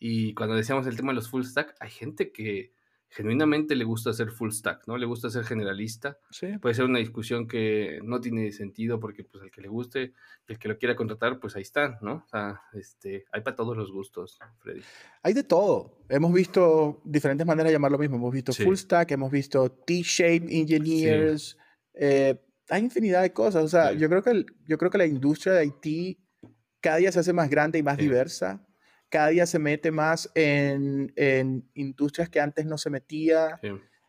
Y cuando decíamos el tema de los full stack, hay gente que, genuinamente le gusta ser full stack, ¿no? Le gusta ser generalista. Sí. Puede ser una discusión que no tiene sentido porque pues el que le guste, el que lo quiera contratar, pues ahí está, ¿no? O sea, este, hay para todos los gustos, Freddy. Hay de todo. Hemos visto diferentes maneras de llamar lo mismo. Hemos visto full stack, hemos visto T-shape engineers, eh, hay infinidad de cosas. O sea, yo, creo que yo creo que la industria de IT cada día se hace más grande y más diversa cada día se mete más en, industrias que antes no se metía.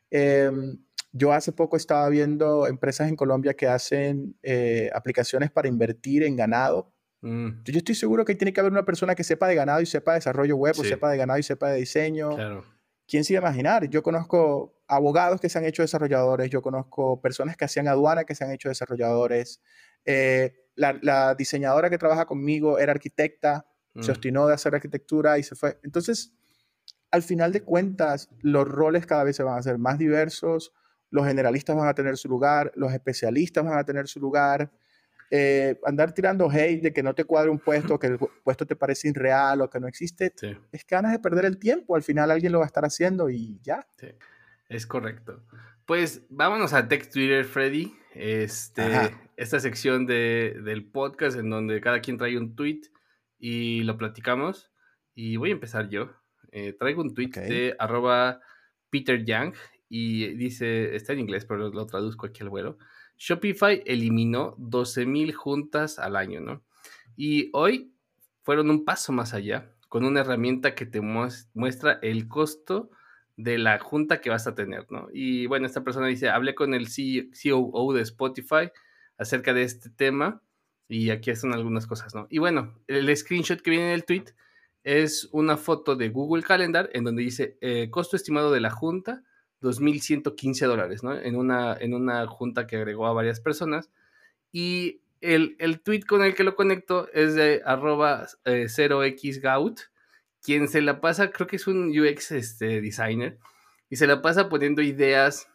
Em, yo hace poco estaba viendo empresas en Colombia que hacen eh, aplicaciones para invertir en ganado. Mm. Yo estoy seguro que tiene que haber una persona que sepa de ganado y sepa de desarrollo web, o sepa de ganado y sepa de diseño. ¿Quién se iba a imaginar? Yo conozco abogados que se han hecho desarrolladores, yo conozco personas que hacían aduana que se han hecho desarrolladores. Eh, la, la, diseñadora que trabaja conmigo era arquitecta, se mm. obstinó de hacer arquitectura y se fue. Entonces, al final de cuentas, los roles cada vez se van a hacer más diversos, los generalistas van a tener su lugar, los especialistas van a tener su lugar. Eh, andar tirando hate de que no te cuadre un puesto, que el puesto te parece irreal o que no existe, es ganas de perder el tiempo. Al final alguien lo va a estar haciendo y ya. Sí, es correcto. Pues vámonos a Tech Twitter, Freddy. Este, esta sección de, del podcast en donde cada quien trae un tweet y lo platicamos. Y voy a empezar yo. Eh, traigo un tweet de arroba Peter Young y dice, está en inglés, pero lo traduzco aquí al vuelo. Shopify eliminó 12.000 juntas al año, ¿no? Y hoy fueron un paso más allá con una herramienta que te muestra el costo de la junta que vas a tener, ¿no? Y bueno, esta persona dice, hablé con el COO de Spotify acerca de este tema y aquí están algunas cosas, ¿no? Y bueno, el screenshot que viene en el tweet es una foto de Google Calendar en donde dice eh, costo estimado de la junta, 2.115 dólares, ¿no? En una, en una junta que agregó a varias personas. Y el, el tweet con el que lo conecto es de arroba 0xgout, eh, quien se la pasa, creo que es un UX este, designer, y se la pasa poniendo ideas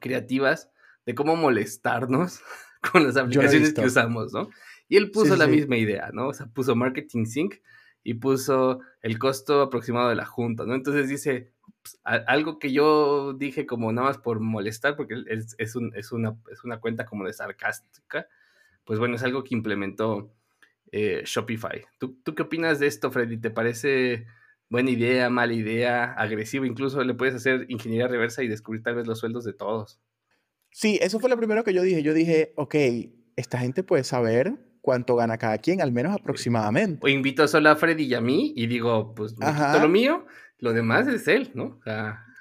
creativas de cómo molestarnos con las aplicaciones que usamos, ¿no? Y él puso la misma idea, ¿no? O sea, puso Marketing Sync y puso el costo aproximado de la junta, ¿no? Entonces dice, pues, algo que yo dije como nada más por molestar, porque es, es, una, es una cuenta como de sarcástica, pues bueno, es algo que implementó eh, Shopify. ¿Tú, ¿Tú qué opinas de esto, Freddy? ¿Te parece buena idea, mala idea, agresivo? Incluso le puedes hacer ingeniería reversa y descubrir tal vez los sueldos de todos. Sí, eso fue lo primero que yo dije. Yo dije, ok, esta gente puede saber cuánto gana cada quien, al menos aproximadamente. O invito solo a Freddy y a mí y digo, pues me quito lo mío, lo demás es él, ¿no?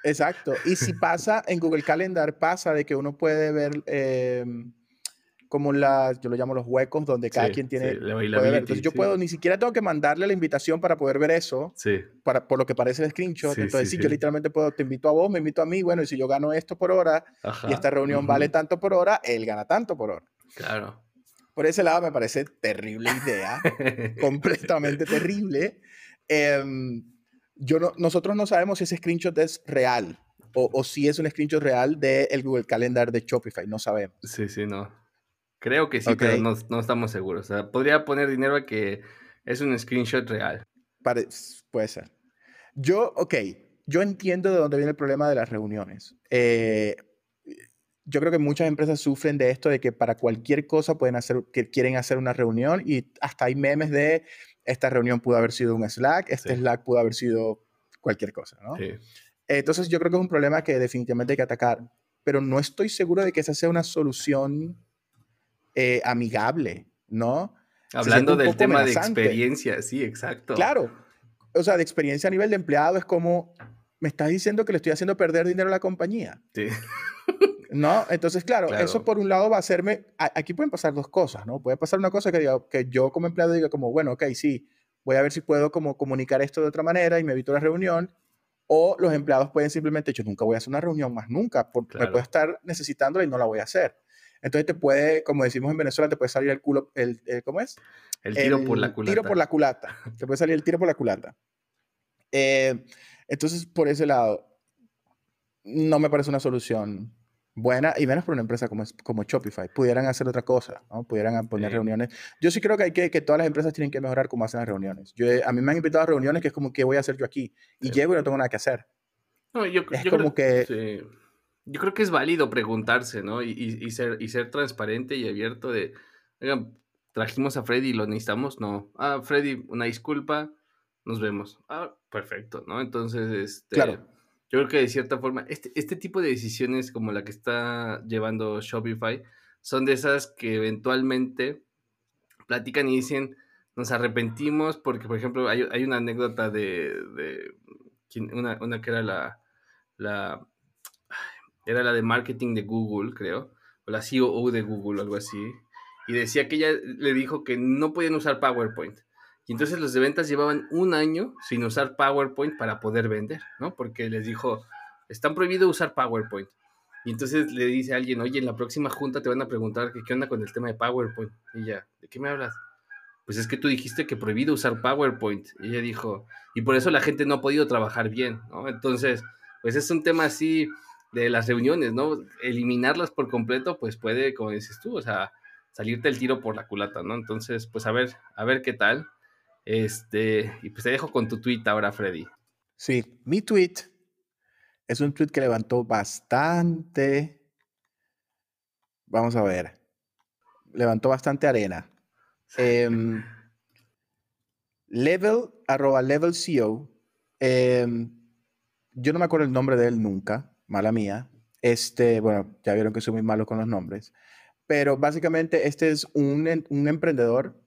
Exacto. Y si pasa en Google Calendar, pasa de que uno puede ver em, como las, yo lo llamo los huecos, donde cada quien tiene... Entonces yo puedo, ni siquiera tengo que mandarle la invitación para poder ver eso, para, por lo que parece el screenshot. Entonces sí, yo literalmente puedo, te invito a vos, me invito a mí, bueno, y si yo gano esto por hora y esta reunión vale tanto por hora, él gana tanto por hora. Claro. Por ese lado me parece terrible idea, completamente terrible. Em, yo no, nosotros no sabemos si ese screenshot es real o, o si es un screenshot real del Google Calendar de Shopify, no sabemos. Sí, sí, no. Creo que sí, pero no, estamos seguros. O sea, podría poner dinero a que es un screenshot real. puede ser. Yo, ok, yo entiendo de dónde viene el problema de las reuniones. Eh, yo creo que muchas empresas sufren de esto, de que para cualquier cosa pueden hacer, que quieren hacer una reunión y hasta hay memes de esta reunión pudo haber sido un Slack, este Slack pudo haber sido cualquier cosa, ¿no? Sí. Entonces yo creo que es un problema que definitivamente hay que atacar, pero no estoy seguro de que esa sea una solución eh, amigable, ¿no? Hablando del tema de experiencia, sí, exacto. Claro, o sea, de experiencia a nivel de empleado es como, me estás diciendo que le estoy haciendo perder dinero a la compañía. Sí. ¿No? Entonces, claro, eso por un lado va a hacerme, aquí pueden pasar dos cosas, ¿no? Puede pasar una cosa que, diga, que yo como empleado diga como, bueno, ok, sí, voy a ver si puedo como comunicar esto de otra manera y me evito la reunión, o los empleados pueden simplemente, yo nunca voy a hacer una reunión más nunca, porque me puedo estar necesitándola y no la voy a hacer. Entonces te puede, como decimos en Venezuela, te puede salir el culo, el, ¿cómo es? El tiro por la culata. tiro por la culata. te puede salir el tiro por la culata. Eh, entonces, por ese lado, no me parece una solución buena, y menos por una empresa como, como Shopify. Pudieran hacer otra cosa, ¿no? Pudieran poner reuniones. Yo sí creo que, hay que, que todas las empresas tienen que mejorar cómo hacen las reuniones. Yo, a mí me han invitado a reuniones que es como, ¿qué voy a hacer yo aquí? Y llego y no tengo nada que hacer. No, yo, es como que... Sí yo creo que es válido preguntarse, ¿no? Y, ser, y ser transparente y abierto de, oigan, trajimos a Freddy y lo necesitamos, no. Ah, Freddy, una disculpa, nos vemos. Ah, perfecto, ¿no? Entonces, este, claro. yo creo que de cierta forma, este, este tipo de decisiones como la que está llevando Shopify son de esas que eventualmente platican y dicen, nos arrepentimos porque, por ejemplo, hay, una anécdota de, de una, una que era la, la era la de marketing de Google, creo, o la CEO de Google, algo así, y decía que ella le dijo que no podían usar PowerPoint. Y entonces los de ventas llevaban un año sin usar PowerPoint para poder vender, ¿no? Porque les dijo, están prohibido usar PowerPoint. Y entonces le dice a alguien, oye, en la próxima junta te van a preguntar qué onda con el tema de PowerPoint. Y ella, ¿de qué me hablas? Pues es que tú dijiste que prohibido usar PowerPoint. Y ella dijo, y por eso la gente no ha podido trabajar bien, ¿no? Entonces, pues es un tema así de las reuniones, ¿no? Eliminarlas por completo, pues puede, como dices tú, o sea, salirte el tiro por la culata, ¿no? Entonces, pues a ver, a ver qué tal. Este, y pues te dejo con tu tweet ahora, Freddy. Sí, mi tweet es un tweet que levantó bastante. Vamos a ver. Levantó bastante arena. Em, level, arroba level CEO. Em, yo no me acuerdo el nombre de él nunca mala mía. Este, bueno, ya vieron que soy muy malo con los nombres, pero básicamente este es un, un emprendedor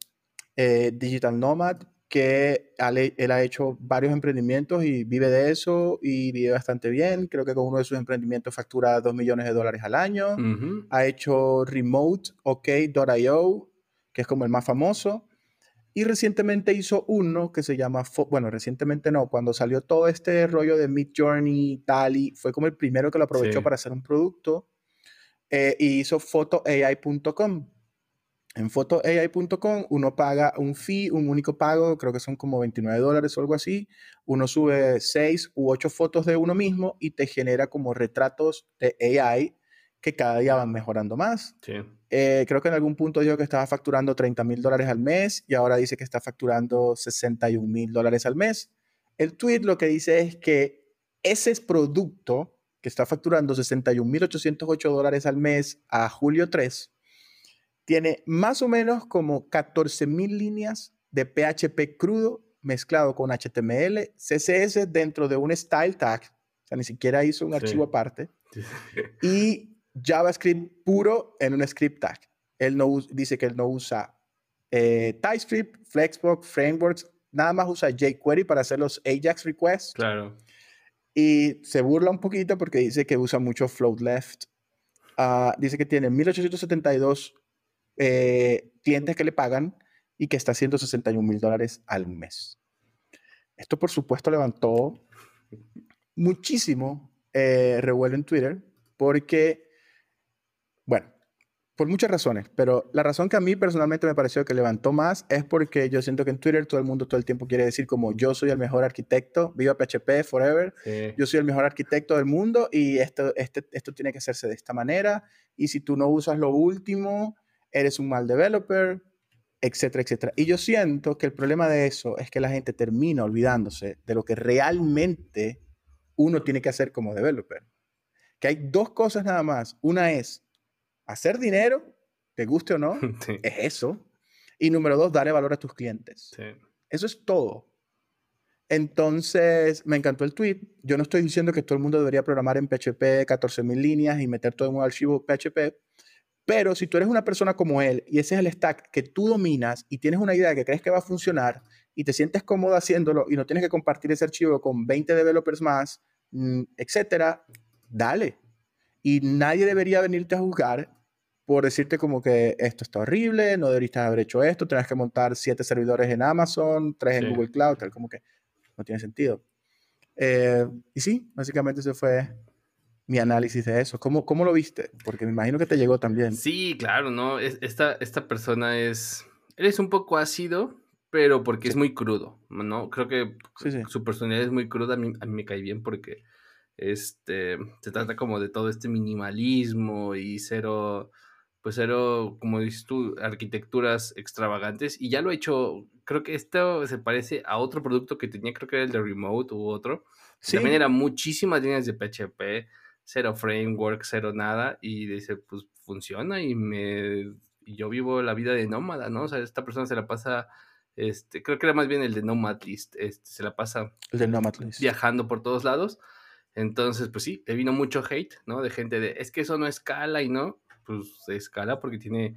eh, digital nomad que él ha hecho varios emprendimientos y vive de eso y vive bastante bien. Creo que con uno de sus emprendimientos factura 2 millones de dólares al año. Ha hecho remote.ok.io, que es como el más famoso. Y recientemente hizo uno que se llama, bueno, recientemente no, cuando salió todo este rollo de Mid Journey, Tally, fue como el primero que lo aprovechó para hacer un producto eh, y hizo photoai.com. En photoai.com uno paga un fee, un único pago, creo que son como 29 dólares o algo así. Uno sube 6 u 8 fotos de uno mismo y te genera como retratos de AI que cada día van mejorando más. Eh, creo que en algún punto dijo que estaba facturando 30 mil dólares al mes y ahora dice que está facturando 61 mil dólares al mes. El tweet lo que dice es que ese producto que está facturando 61.808 dólares al mes a julio 3 tiene más o menos como 14.000 líneas de PHP crudo mezclado con HTML, CSS dentro de un style tag, o sea, ni siquiera hizo un archivo aparte, y JavaScript puro en un script tag. Él no dice que él no usa eh, TypeScript, Flexbox, Frameworks, nada más usa jQuery para hacer los Ajax requests. Claro. Y se burla un poquito porque dice que usa mucho float left. Ah, dice que tiene 1872 eh, clientes que le pagan y que está haciendo 61 mil dólares al mes. Esto, por supuesto, levantó muchísimo eh, revuelo en Twitter porque, bueno, por muchas razones, pero la razón que a mí personalmente me pareció que levantó más es porque yo siento que en Twitter todo el mundo todo el tiempo quiere decir como yo soy el mejor arquitecto, viva PHP forever, yo soy el mejor arquitecto del mundo y esto, este, esto tiene que hacerse de esta manera y si tú no usas lo último, eres un mal developer, etcétera, etcétera. Y yo siento que el problema de eso es que la gente termina olvidándose de lo que realmente uno tiene que hacer como developer. Que hay dos cosas nada más. Una es hacer dinero, te guste o no, es eso. Y número dos, darle valor a tus clientes. Eso es todo. Entonces, me encantó el tweet. Yo no estoy diciendo que todo el mundo debería programar en PHP 14.000 líneas y meter todo en un archivo PHP, pero si tú eres una persona como él y ese es el stack que tú dominas y tienes una idea que crees que va a funcionar y te sientes cómodo haciéndolo y no tienes que compartir ese archivo con 20 developers más, mm, etcétera, dale. Y nadie debería venirte a juzgar por decirte como que esto está horrible, no deberías haber hecho esto, tienes que montar siete servidores en Amazon, tres en Google Cloud, tal como que no tiene sentido. Eh, y sí, básicamente ese fue mi análisis de eso. ¿Cómo, ¿Cómo lo viste? Porque me imagino que te llegó también. Sí, claro, ¿no? esta, esta persona es, él es un poco ácido, pero porque es muy crudo, ¿no? Creo que su personalidad es muy cruda, a mí, a mí me cae bien porque este, se trata como de todo este minimalismo y cero pues era, como dices tú, arquitecturas extravagantes. Y ya lo he hecho, creo que esto se parece a otro producto que tenía, creo que era el de Remote u otro. También era muchísimas líneas de PHP, cero framework, cero nada. Y dice, pues funciona y me... yo vivo la vida de nómada, ¿no? O sea, esta persona se la pasa... Este, creo que era más bien el de Nomadlist, este, se la pasa el de Nomadlist. viajando por todos lados. Entonces, pues sí, le vino mucho hate, ¿no? De gente de, es que eso no escala y no pues, de escala porque tiene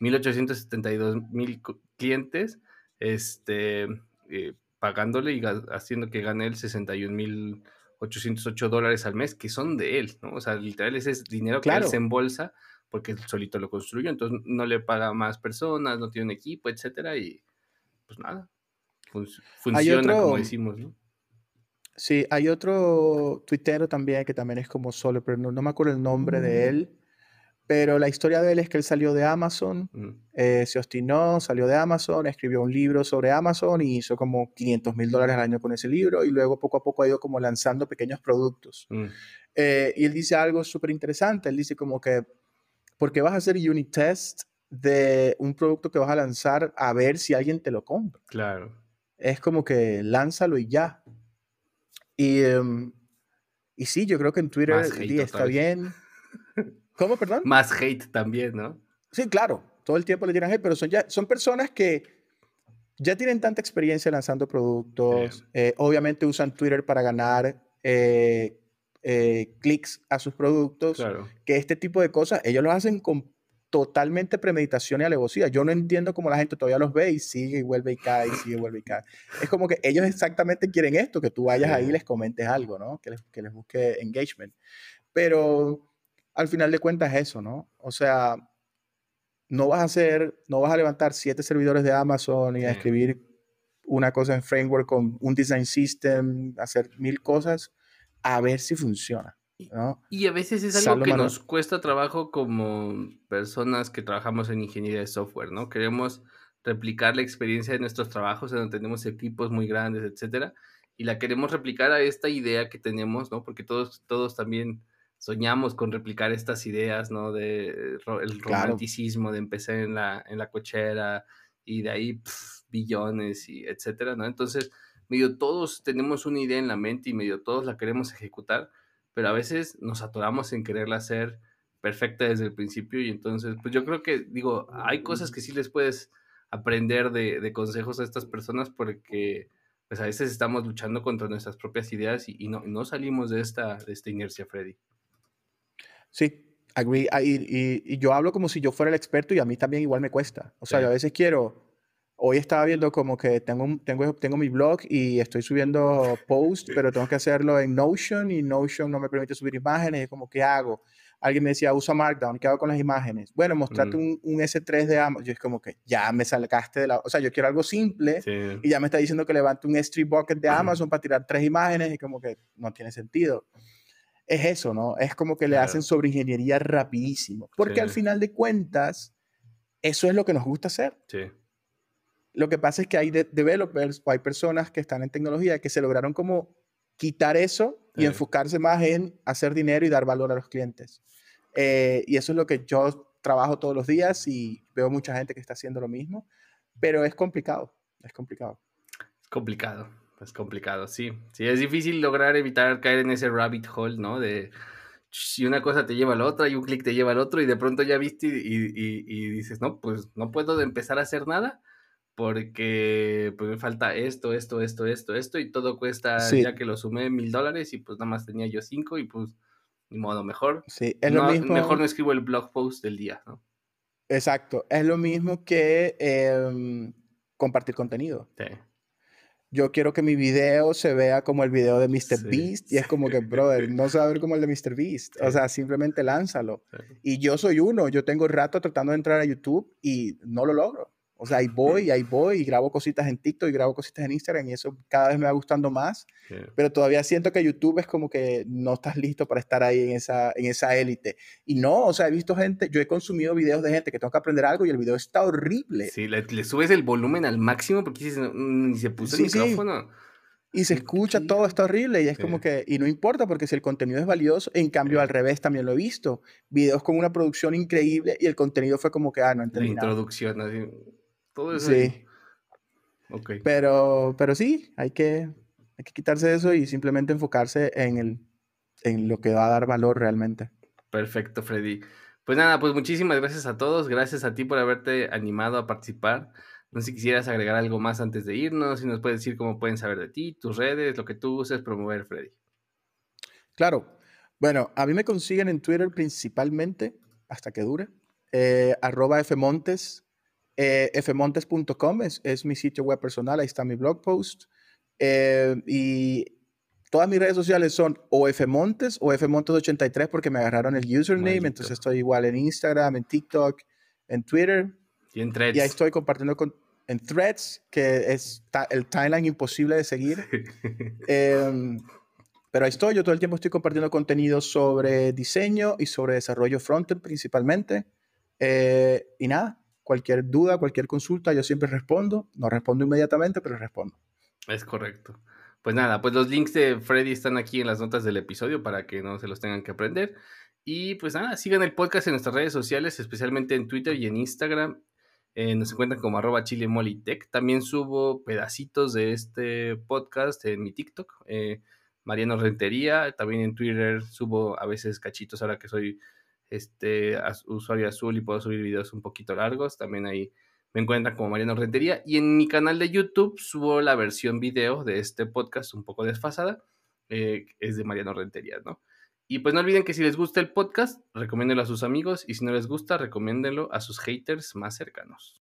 1872 mil clientes, este, eh, pagándole y haciendo que gane el 61 mil 808 dólares al mes, que son de él, ¿no? O sea, literal, ese es dinero que él se embolsa porque él solito lo construyó, entonces no le paga más personas, no tiene un equipo, etcétera, y pues nada, funciona como decimos, ¿no? Sí, hay otro tuitero también que también es como solo, pero no, no me acuerdo el nombre de él, pero la historia de él es que él salió de Amazon, mm. eh, se obstinó, salió de Amazon, escribió un libro sobre Amazon y hizo como 500 mil dólares al año con ese libro y luego poco a poco ha ido como lanzando pequeños productos. Mm. Eh, y él dice algo súper interesante, él dice como que, ¿por qué vas a hacer unit test de un producto que vas a lanzar a ver si alguien te lo compra? Claro. Es como que lánzalo y ya. Y, em, y sí, yo creo que en Twitter está bien. ¿Cómo, perdón? Más hate también, ¿no? Sí, claro. Todo el tiempo le tiran hate, pero son, ya, son personas que ya tienen tanta experiencia lanzando productos. Eh, obviamente usan Twitter para ganar eh, eh, clics a sus productos. Claro. Que este tipo de cosas, ellos lo hacen con totalmente premeditación y alevosía. Yo no entiendo cómo la gente todavía los ve y sigue y vuelve y cae y sigue y vuelve y cae. Es como que ellos exactamente quieren esto, que tú vayas ahí y les comentes algo, ¿no? Que les, que les busque engagement. Pero al final de cuentas es eso, ¿no? O sea, no vas a hacer, no vas a levantar siete servidores de Amazon y a escribir una cosa en framework con un design system, hacer mil cosas, a ver si funciona. ¿no? Y a veces es algo que nos cuesta trabajo como personas que trabajamos en ingeniería de software, ¿no? Queremos replicar la experiencia de nuestros trabajos, en donde tenemos equipos muy grandes, etcétera, y la queremos replicar a esta idea que tenemos, ¿no? Porque todos, todos también soñamos con replicar estas ideas, ¿no? De el romanticismo de empezar en la, en la cochera y de ahí billones y etcétera, ¿no? Entonces, medio todos tenemos una idea en la mente y medio todos la queremos ejecutar, pero a veces nos atoramos en quererla hacer perfecta desde el principio y entonces, pues yo creo que, digo, hay cosas que sí les puedes aprender de, de consejos a estas personas porque pues a veces estamos luchando contra nuestras propias ideas y, no, no, salimos de esta, de esta inercia, Freddy. Sí, agree. Ah, y, yo hablo como si yo fuera el experto y a mí también igual me cuesta. O sea, yo a veces quiero, hoy estaba viendo como que tengo, tengo, tengo mi blog y estoy subiendo posts, pero tengo que hacerlo en Notion y Notion no me permite subir imágenes. Y como, ¿qué hago? Alguien me decía, usa Markdown, ¿qué hago con las imágenes? Bueno, mostrate Mm. un, un S3 de Amazon. Yo es como que ya me sacaste de la... O sea, yo quiero algo simple Sí. y ya me está diciendo que levante un S3 bucket de Amazon para tirar tres imágenes y como que no tiene sentido. Es eso, ¿no? Es como que le Claro. hacen sobre ingeniería rapidísimo. Porque al final de cuentas, eso es lo que nos gusta hacer. Sí. Lo que pasa es que hay de- developers o hay personas que están en tecnología que se lograron como quitar eso y enfocarse más en hacer dinero y dar valor a los clientes. Eh, y eso es lo que yo trabajo todos los días y veo mucha gente que está haciendo lo mismo, pero es complicado, es complicado. Es complicado, es complicado, sí. Sí, es difícil lograr evitar caer en ese rabbit hole, ¿no? De si una cosa te lleva a la otra y un clic te lleva al otro y de pronto ya viste y, y- y dices, no, pues no puedo empezar a hacer nada porque pues me falta esto, esto, esto, esto, esto y todo cuesta, Sí. ya que lo sumé mil dólares y pues nada más tenía yo cinco y pues ni modo, mejor. Sí, es no, lo mismo. Mejor no escribo el blog post del día, ¿no? Exacto, es lo mismo que em, compartir contenido. Sí. Yo quiero que mi video se vea como el video de Mr. Sí, Beast y es como que, brother, no se va a ver como el de Mr. Beast. O sea, simplemente lánzalo. Y yo soy uno, yo tengo rato tratando de entrar a YouTube y no lo logro. O sea, ahí voy, ahí voy y grabo cositas en TikTok y grabo cositas en Instagram y eso cada vez me va gustando más. sí. Pero todavía siento que YouTube es como que no estás listo para estar ahí en esa, en esa élite. Y no, o sea, he visto gente, yo he consumido videos de gente que tengo que aprender algo y el video está horrible. Sí, le, le subes el volumen al máximo porque dices, "No, ni se puso el Sí, sí. micrófono. Y se escucha, todo está horrible y es Sí. como que, y no importa porque si el contenido es valioso, en cambio Sí. al revés también lo he visto, videos con una producción increíble y el contenido fue como que, ah, no La entendí nada. introducción, así. Todo eso. Sí, ahí. Ok. pero, pero sí, hay que, hay que quitarse de eso y simplemente enfocarse en, el, en lo que va a dar valor realmente. Perfecto, Freddy. Pues nada, pues muchísimas gracias a todos. Gracias a ti por haberte animado a participar. No sé si quisieras agregar algo más antes de irnos, si nos puedes decir cómo pueden saber de ti, tus redes, lo que tú uses, promover, Freddy. Claro, bueno, a mí me consiguen en Twitter principalmente, hasta que dure, eh, arroba fmontes, eh, fmontes.com es, es mi sitio web personal, ahí está mi blog post. eh, y todas mis redes sociales son o fmontes o fmontes83 porque me agarraron el username, Maldito. entonces estoy igual en Instagram, en TikTok, en Twitter. Y en threads. Y ahí estoy compartiendo con, en threads, que es el timeline imposible de seguir. Em, pero ahí estoy, yo todo el tiempo estoy compartiendo contenido sobre diseño y sobre desarrollo frontend principalmente. Eh, y nada, cualquier duda, cualquier consulta, yo siempre respondo. No respondo inmediatamente, pero respondo. Es correcto. Pues nada, pues los links de Freddy están aquí en las notas del episodio para que no se los tengan que aprender. Y pues nada, sigan el podcast en nuestras redes sociales, especialmente en Twitter y en Instagram. Eh, nos encuentran como arroba chilemolitech. También subo pedacitos de este podcast en mi TikTok, eh, Mariano Rentería. También en Twitter subo a veces cachitos ahora que soy este usuario azul y puedo subir videos un poquito largos. También ahí me encuentran como Mariano Rentería. Y en mi canal de YouTube subo la versión video de este podcast un poco desfasada. eh, es de Mariano Rentería, ¿no? Y pues no olviden que si les gusta el podcast, recomiéndenlo a sus amigos y si no les gusta, recomiéndenlo a sus haters más cercanos.